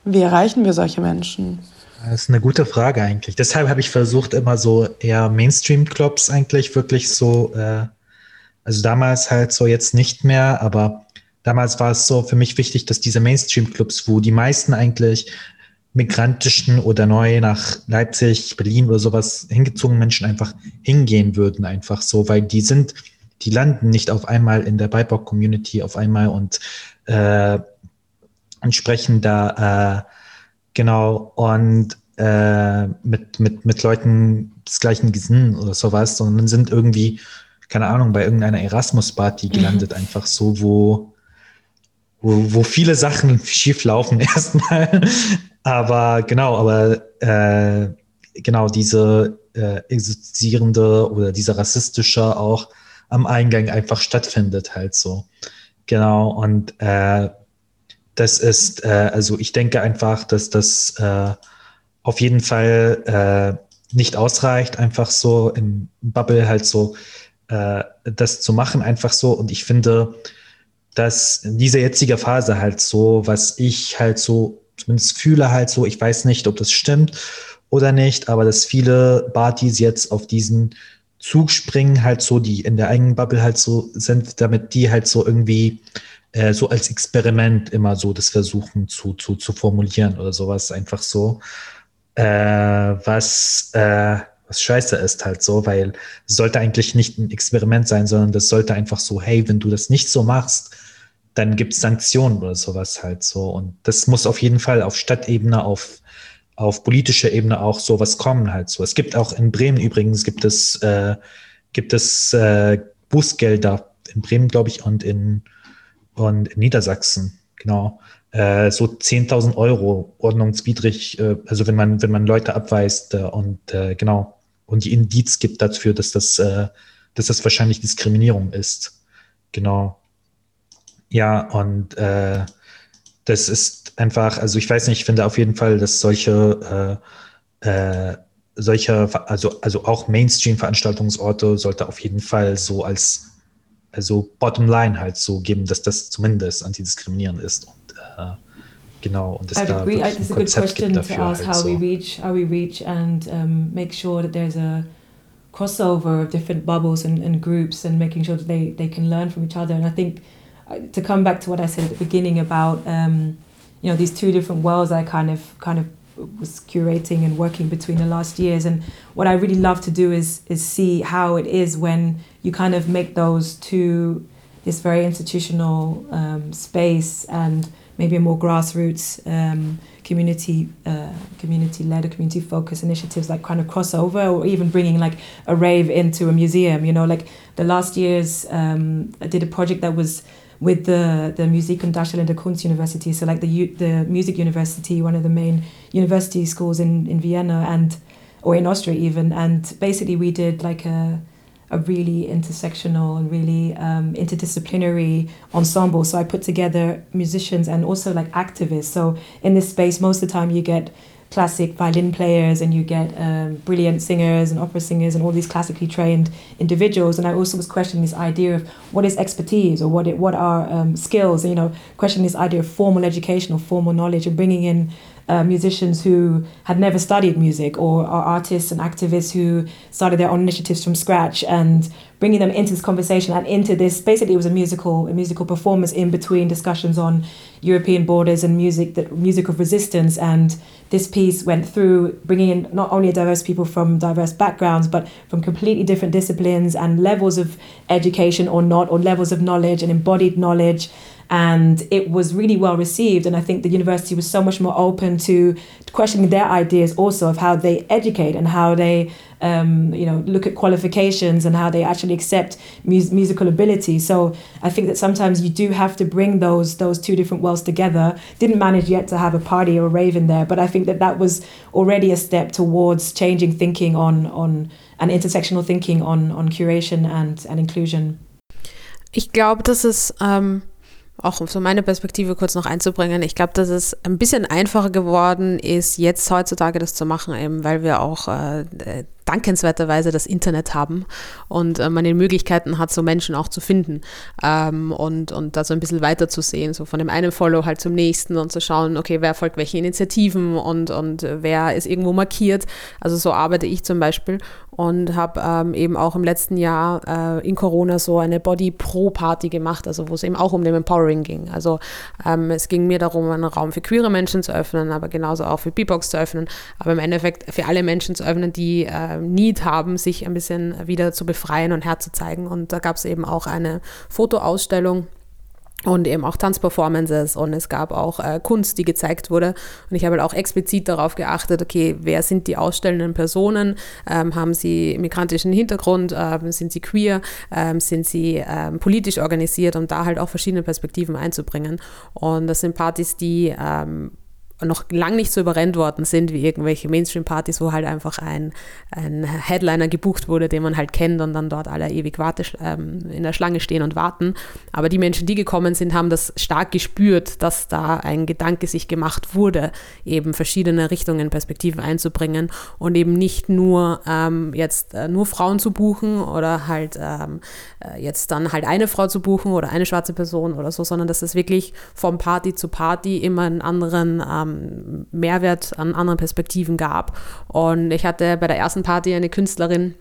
Wie erreichen wir solche Menschen? Das ist eine gute Frage eigentlich. Deshalb habe ich versucht, immer so eher Mainstream-Clubs eigentlich wirklich so, äh, also damals halt so jetzt nicht mehr, aber damals war es so für mich wichtig, dass diese Mainstream-Clubs, wo die meisten eigentlich migrantischen oder neu nach Leipzig, Berlin oder sowas hingezogenen Menschen einfach hingehen würden, einfach so, weil die sind, die landen nicht auf einmal in der BIPOC-Community auf einmal und äh, entsprechend da äh, genau und äh, mit, mit, mit Leuten des gleichen Gesinn oder sowas, sondern sind irgendwie, keine Ahnung, bei irgendeiner Erasmus-Party gelandet, mhm. einfach so, wo, wo, wo viele Sachen schief laufen erstmal. aber genau, aber äh, genau diese äh, existierende oder diese rassistische auch am Eingang einfach stattfindet halt so. Genau, und äh, das ist, äh, also ich denke einfach, dass das äh, auf jeden Fall äh, nicht ausreicht, einfach so im Bubble halt so äh, das zu machen, einfach so. Und ich finde, dass in dieser jetzigen Phase halt so, was ich halt so zumindest fühle halt so, ich weiß nicht, ob das stimmt oder nicht, aber dass viele Partys jetzt auf diesen Zug springen, halt so, die in der eigenen Bubble halt so sind, damit die halt so irgendwie äh, so als Experiment immer so das versuchen zu, zu, zu formulieren oder sowas, einfach so. Äh, was, äh, was scheiße ist halt so, weil es sollte eigentlich nicht ein Experiment sein, sondern das sollte einfach so, hey, wenn du das nicht so machst, dann gibt es Sanktionen oder sowas halt so. Und das muss auf jeden Fall auf Stadtebene, auf, auf politischer Ebene auch sowas kommen halt so. Es gibt auch in Bremen übrigens, gibt es, äh, gibt es äh, Bußgelder in Bremen, glaube ich, und in und in Niedersachsen, genau, äh, so 10.000 Euro ordnungswidrig, äh, also wenn man, wenn man Leute abweist äh, und äh, genau, und die Indiz gibt dafür, dass das, äh, dass das wahrscheinlich Diskriminierung ist. Genau. Ja, und äh, das ist einfach, also ich weiß nicht, ich finde auf jeden Fall, dass solche solche, also, also auch Mainstream-Veranstaltungsorte sollte auf jeden Fall so als also bottom line halt so geben, dass das zumindest antidiskriminierend ist. Und äh, genau, und es I'd da agree. ein a good Konzept question gibt to dafür. ask Halt how so. we reach, how we reach, and um, make sure that there's a crossover of different bubbles and, and groups, and making sure that they they can learn from each other. And I think to come back to what I said at the beginning about um, you know these two different worlds, I kind of kind of was curating and working between the last years. And what I really love to do is is see how it is when you kind of make those two this very institutional um, space and maybe a more grassroots um, community uh, community led or community focused initiatives like kind of crossover or even bringing like a rave into a museum you know? Like the last years um, I did a project that was with the the Musik und Darstellende Kunst University, so like the the music university, one of the main university schools in in Vienna and or in Austria even, and basically we did like a a really intersectional and really um, interdisciplinary ensemble. So I put together musicians and also like activists. So in this space, most of the time you get classic violin players and you get um, brilliant singers and opera singers and all these classically trained individuals. And I also was questioning this idea of what is expertise or what it, what are um, skills. And, you know, questioning this idea of formal education or formal knowledge and bringing in uh, musicians who had never studied music or are artists and activists who started their own initiatives from scratch and bringing them into this conversation and into this basically it was a musical a musical performance in between discussions on European borders and music that music of resistance. And this piece went through bringing in not only diverse people from diverse backgrounds but from completely different disciplines and levels of education or not or levels of knowledge and embodied knowledge and it was really well received and i think the university was so much more open to questioning their ideas also of how they educate and how they um, you know look at qualifications and how they actually accept mus- musical ability. So i think that sometimes you do have to bring those those two different worlds together. Didn't manage yet to have a party or a rave in there but i think that that was already a step towards changing thinking on on and intersectional thinking on on curation and and inclusion. Ich glaube, dass es ähm, auch so meine Perspektive kurz noch einzubringen. Ich glaube, dass es ein bisschen einfacher geworden ist, jetzt heutzutage das zu machen, eben weil wir auch äh, dankenswerterweise das Internet haben und äh, man die Möglichkeiten hat, so Menschen auch zu finden ähm, und, und da so ein bisschen weiterzusehen, so von dem einen Follow halt zum nächsten und zu schauen, okay, wer folgt welchen Initiativen und, und wer ist irgendwo markiert. Also so arbeite ich zum Beispiel und habe ähm, eben auch im letzten Jahr äh, in Corona so eine Body Pro Party gemacht, also wo es eben auch um den Empowering ging. Also ähm, es ging mir darum, einen Raum für queere Menschen zu öffnen, aber genauso auch für B-Box zu öffnen, aber im Endeffekt für alle Menschen zu öffnen, die äh, Need haben, sich ein bisschen wieder zu befreien und herzuzeigen. Und da gab es eben auch eine Fotoausstellung und eben auch Tanzperformances und es gab auch äh, Kunst, die gezeigt wurde. Und ich habe halt auch explizit darauf geachtet, okay, wer sind die ausstellenden Personen? Ähm, haben sie migrantischen Hintergrund? Ähm, sind sie queer? Ähm, sind sie ähm, politisch organisiert? Um da halt auch verschiedene Perspektiven einzubringen. Und das sind Partys, die ähm, noch lang nicht so überrennt worden sind wie irgendwelche Mainstream-Partys, wo halt einfach ein, ein Headliner gebucht wurde, den man halt kennt und dann dort alle ewig warte, ähm, in der Schlange stehen und warten. Aber die Menschen, die gekommen sind, haben das stark gespürt, dass da ein Gedanke sich gemacht wurde, eben verschiedene Richtungen, Perspektiven einzubringen und eben nicht nur ähm, jetzt äh, nur Frauen zu buchen oder halt ähm, äh, jetzt dann halt eine Frau zu buchen oder eine schwarze Person oder so, sondern dass es wirklich von Party zu Party immer einen anderen Mehrwert an anderen Perspektiven gab. Und ich hatte bei der ersten Party eine Künstlerin,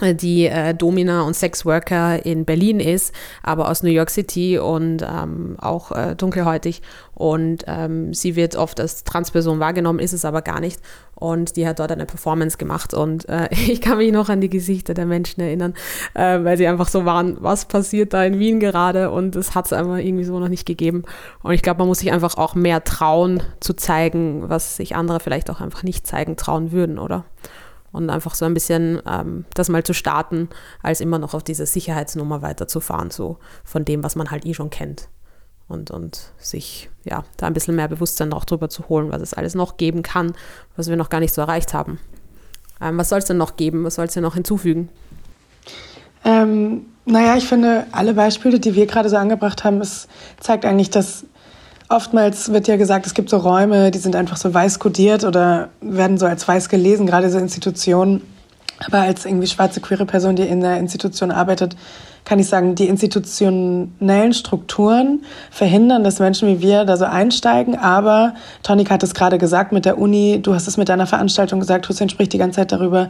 die äh, Domina und Sexworker in Berlin ist, aber aus New York City und ähm, auch äh, dunkelhäutig. Und ähm, sie wird oft als Transperson wahrgenommen, ist es aber gar nicht. Und die hat dort eine Performance gemacht. Und äh, ich kann mich noch an die Gesichter der Menschen erinnern, äh, weil sie einfach so waren, was passiert da in Wien gerade? Und es hat es einfach irgendwie so noch nicht gegeben. Und ich glaube, man muss sich einfach auch mehr trauen zu zeigen, was sich andere vielleicht auch einfach nicht zeigen trauen würden, oder? Und einfach so ein bisschen ähm, das mal zu starten, als immer noch auf diese Sicherheitsnummer weiterzufahren, so von dem, was man halt eh schon kennt. Und, und sich ja da ein bisschen mehr Bewusstsein noch drüber zu holen, was es alles noch geben kann, was wir noch gar nicht so erreicht haben. Ähm, was soll es denn noch geben? Was soll es denn noch hinzufügen? Ähm, naja, ich finde, alle Beispiele, die wir gerade so angebracht haben, es zeigt eigentlich, dass Oftmals wird ja gesagt, es gibt so Räume, die sind einfach so weiß kodiert oder werden so als weiß gelesen, gerade so Institutionen. Aber als irgendwie schwarze queere Person, die in der Institution arbeitet, kann ich sagen, die institutionellen Strukturen verhindern, dass Menschen wie wir da so einsteigen. Aber Tonik hat es gerade gesagt mit der Uni, du hast es mit deiner Veranstaltung gesagt, Hussein spricht die ganze Zeit darüber.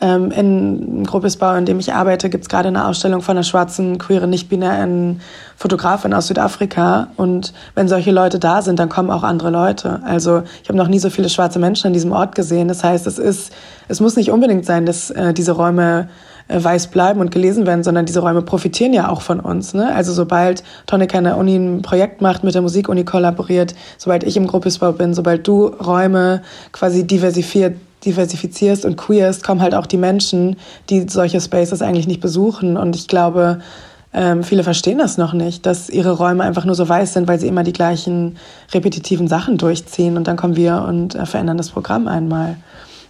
Ähm, in Gruppesbau, in dem ich arbeite, gibt es gerade eine Ausstellung von einer schwarzen, queeren, nicht-binären Fotografin aus Südafrika. Und wenn solche Leute da sind, dann kommen auch andere Leute. Also ich habe noch nie so viele schwarze Menschen an diesem Ort gesehen. Das heißt, es ist, es muss nicht unbedingt sein, dass äh, diese Räume weiß bleiben und gelesen werden, sondern diese Räume profitieren ja auch von uns. Ne? Also sobald Tonic an der Uni ein Projekt macht, mit der Musikuni kollaboriert, sobald ich im Gruppesbau bin, sobald du Räume quasi diversifiziert, diversifizierst und queerst, kommen halt auch die Menschen, die solche Spaces eigentlich nicht besuchen. Und ich glaube, ähm, viele verstehen das noch nicht, dass ihre Räume einfach nur so weiß sind, weil sie immer die gleichen repetitiven Sachen durchziehen. Und dann kommen wir und äh, verändern das Programm einmal.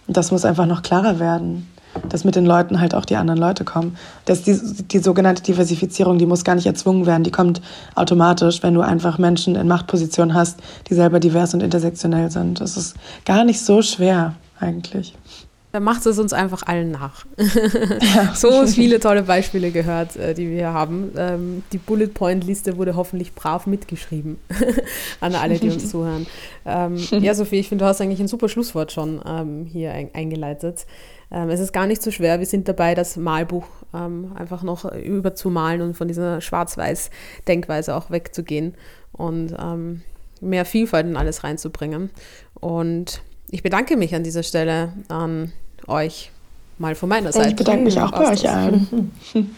Und das muss einfach noch klarer werden dass mit den Leuten halt auch die anderen Leute kommen. Das die, die sogenannte Diversifizierung, die muss gar nicht erzwungen werden, die kommt automatisch, wenn du einfach Menschen in Machtpositionen hast, die selber divers und intersektionell sind. Das ist gar nicht so schwer eigentlich. Dann macht es uns einfach allen nach. Ja. so viele tolle Beispiele gehört, äh, die wir hier haben. Ähm, die Bullet Point Liste wurde hoffentlich brav mitgeschrieben an alle, die uns zuhören. Ähm, ja, Sophie, ich finde, du hast eigentlich ein super Schlusswort schon ähm, hier eingeleitet. Ähm, es ist gar nicht so schwer. Wir sind dabei, das Malbuch ähm, einfach noch überzumalen und von dieser Schwarz-Weiß-Denkweise auch wegzugehen und ähm, mehr Vielfalt in alles reinzubringen. Und ich bedanke mich an dieser Stelle an euch mal von meiner Seite. Ich bedanke mich auch bei euch allen.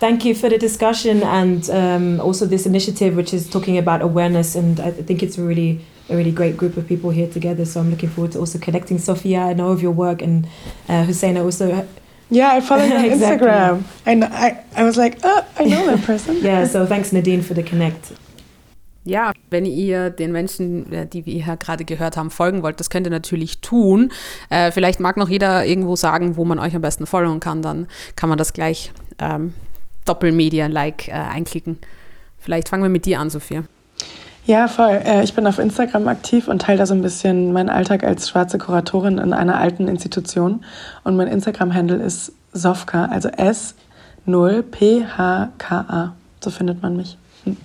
Thank you for the discussion and um, also this initiative, which is talking about awareness. And I think it's a really a really great group of people here together. So I'm looking forward to also connecting. Sophia, I know of your work, and uh, Hussein, I also. Yeah, I follow you on exactly. Instagram. And I, I was like, oh, I know that person. yeah, so thanks Nadine for the connect. Ja, wenn ihr den Menschen, äh, die wir hier gerade gehört haben, folgen wollt, das könnt ihr natürlich tun. Äh, vielleicht mag noch jeder irgendwo sagen, wo man euch am besten folgen kann, dann kann man das gleich ähm, Doppelmedia-like äh, einklicken. Vielleicht fangen wir mit dir an, Sophia. Ja, voll. Äh, ich bin auf Instagram aktiv und teile da so ein bisschen meinen Alltag als schwarze Kuratorin in einer alten Institution. Und mein Instagram-Handle ist Sofka, also S0PHKA. So findet man mich. Hm.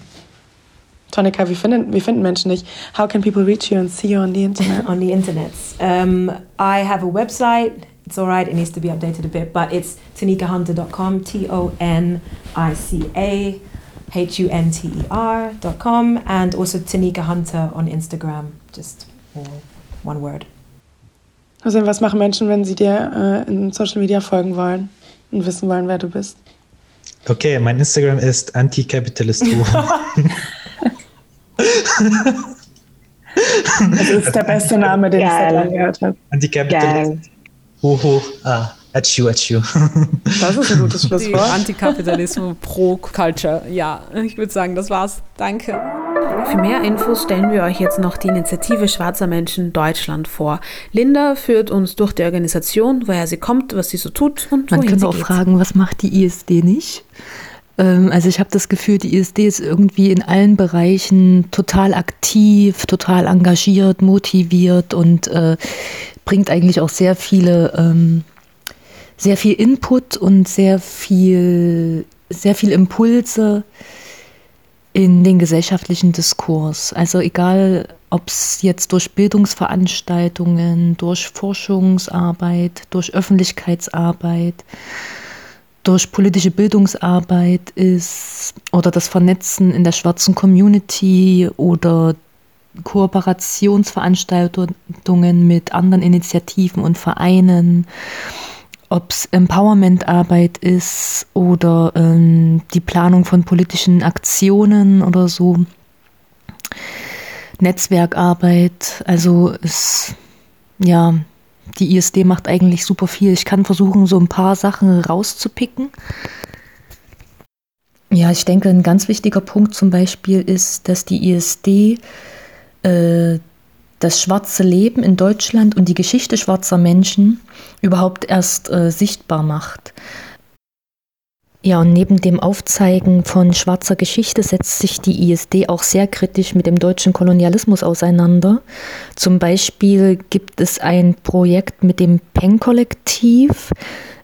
Tonika, wie finden, wie finden Menschen dich? How can people reach you and see you on the internet? on the internet. Um, I have a website. It's all right. It needs to be updated a bit, but it's tonikahunter.com. T O N I C A H U N T E R.com, and also Tanika Hunter on Instagram. Just all one word. Also, was machen Menschen, wenn sie dir äh, in Social Media folgen wollen und wissen wollen, wer du bist? Okay, mein Instagram ist Antikapitalist. Das ist der beste Name, den Geil. ich seit langem gehört habe. Antikapitalist. Hoho. Ah, Atschu, atschu. Das ist ein gutes Schlusswort. Antikapitalismus pro Culture. Ja, ich würde sagen, das war's. Danke. Für mehr Infos stellen wir euch jetzt noch die Initiative Schwarzer Menschen Deutschland vor. Linda führt uns durch die Organisation, woher sie kommt, was sie so tut und Man wohin könnte auch geht. fragen, was macht die ISD nicht? Ähm, also ich habe das Gefühl, die ISD ist irgendwie in allen Bereichen total aktiv, total engagiert, motiviert und äh, bringt eigentlich auch sehr viele, ähm, sehr viel Input und sehr viel, sehr viel Impulse in den gesellschaftlichen Diskurs. Also egal, ob es jetzt durch Bildungsveranstaltungen, durch Forschungsarbeit, durch Öffentlichkeitsarbeit, durch politische Bildungsarbeit ist oder das Vernetzen in der schwarzen Community oder Kooperationsveranstaltungen mit anderen Initiativen und Vereinen, ob es Empowerment-Arbeit ist oder ähm, die Planung von politischen Aktionen oder so, Netzwerkarbeit, also es, ja, die ISD macht eigentlich super viel. Ich kann versuchen, so ein paar Sachen rauszupicken. Ja, ich denke, ein ganz wichtiger Punkt zum Beispiel ist, dass die ISD äh, das schwarze Leben in Deutschland und die Geschichte schwarzer Menschen überhaupt erst äh, sichtbar macht. Ja, und neben dem Aufzeigen von schwarzer Geschichte setzt sich die ISD auch sehr kritisch mit dem deutschen Kolonialismus auseinander. Zum Beispiel gibt es ein Projekt mit dem Peng-Kollektiv.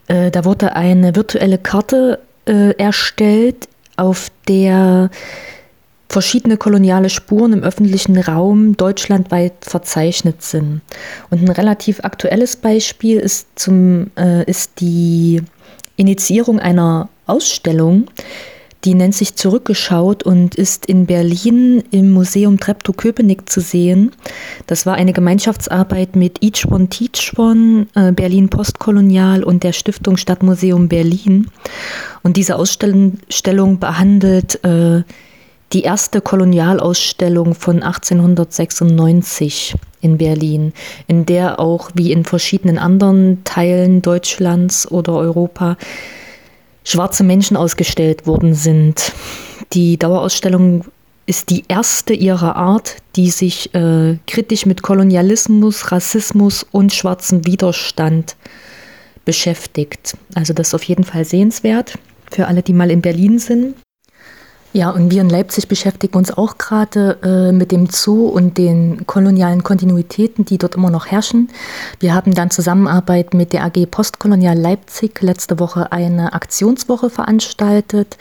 Äh, da wurde eine virtuelle Karte äh, erstellt, auf der verschiedene koloniale Spuren im öffentlichen Raum deutschlandweit verzeichnet sind. Und ein relativ aktuelles Beispiel ist, zum, äh, ist die Initiierung einer Ausstellung, die nennt sich Zurückgeschaut und ist in Berlin im Museum Treptow-Köpenick zu sehen. Das war eine Gemeinschaftsarbeit mit Each One Teach One, äh, Berlin Postkolonial und der Stiftung Stadtmuseum Berlin. Und diese Ausstellung behandelt äh, die erste Kolonialausstellung von 1896 in Berlin, in der auch wie in verschiedenen anderen Teilen Deutschlands oder Europa schwarze Menschen ausgestellt worden sind. Die Dauerausstellung ist die erste ihrer Art, die sich äh, kritisch mit Kolonialismus, Rassismus und schwarzem Widerstand beschäftigt. Also das ist auf jeden Fall sehenswert für alle, die mal in Berlin sind. Ja, und wir in Leipzig beschäftigen uns auch gerade äh, mit dem Zoo und den kolonialen Kontinuitäten, die dort immer noch herrschen. Wir haben dann Zusammenarbeit mit der AG Postkolonial Leipzig letzte Woche eine Aktionswoche veranstaltet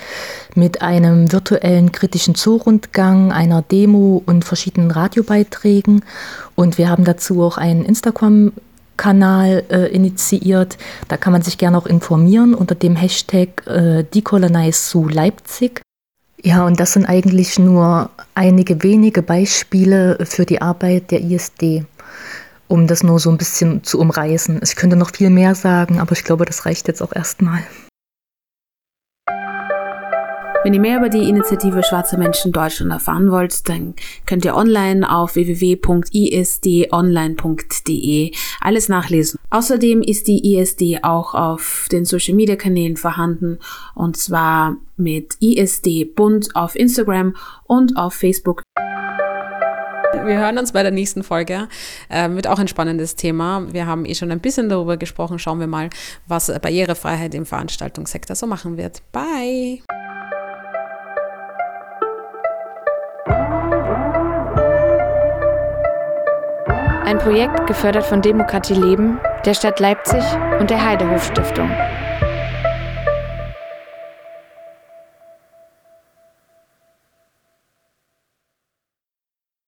mit einem virtuellen kritischen Zoo-Rundgang, einer Demo und verschiedenen Radiobeiträgen. Und wir haben dazu auch einen Instagram Kanal äh, initiiert. Da kann man sich gerne auch informieren unter dem Hashtag äh, Decolonize Leipzig. Ja, und das sind eigentlich nur einige wenige Beispiele für die Arbeit der ISD, um das nur so ein bisschen zu umreißen. Ich könnte noch viel mehr sagen, aber ich glaube, das reicht jetzt auch erstmal. Wenn ihr mehr über die Initiative Schwarze Menschen Deutschland erfahren wollt, dann könnt ihr online auf www.isdonline.de alles nachlesen. Außerdem ist die ISD auch auf den Social Media Kanälen vorhanden und zwar mit ISD Bund auf Instagram und auf Facebook. Wir hören uns bei der nächsten Folge. Äh, wird auch ein spannendes Thema. Wir haben eh schon ein bisschen darüber gesprochen. Schauen wir mal, was Barrierefreiheit im Veranstaltungssektor so machen wird. Bye! Ein Projekt gefördert von Demokratie Leben, der Stadt Leipzig und der Heidehof Stiftung.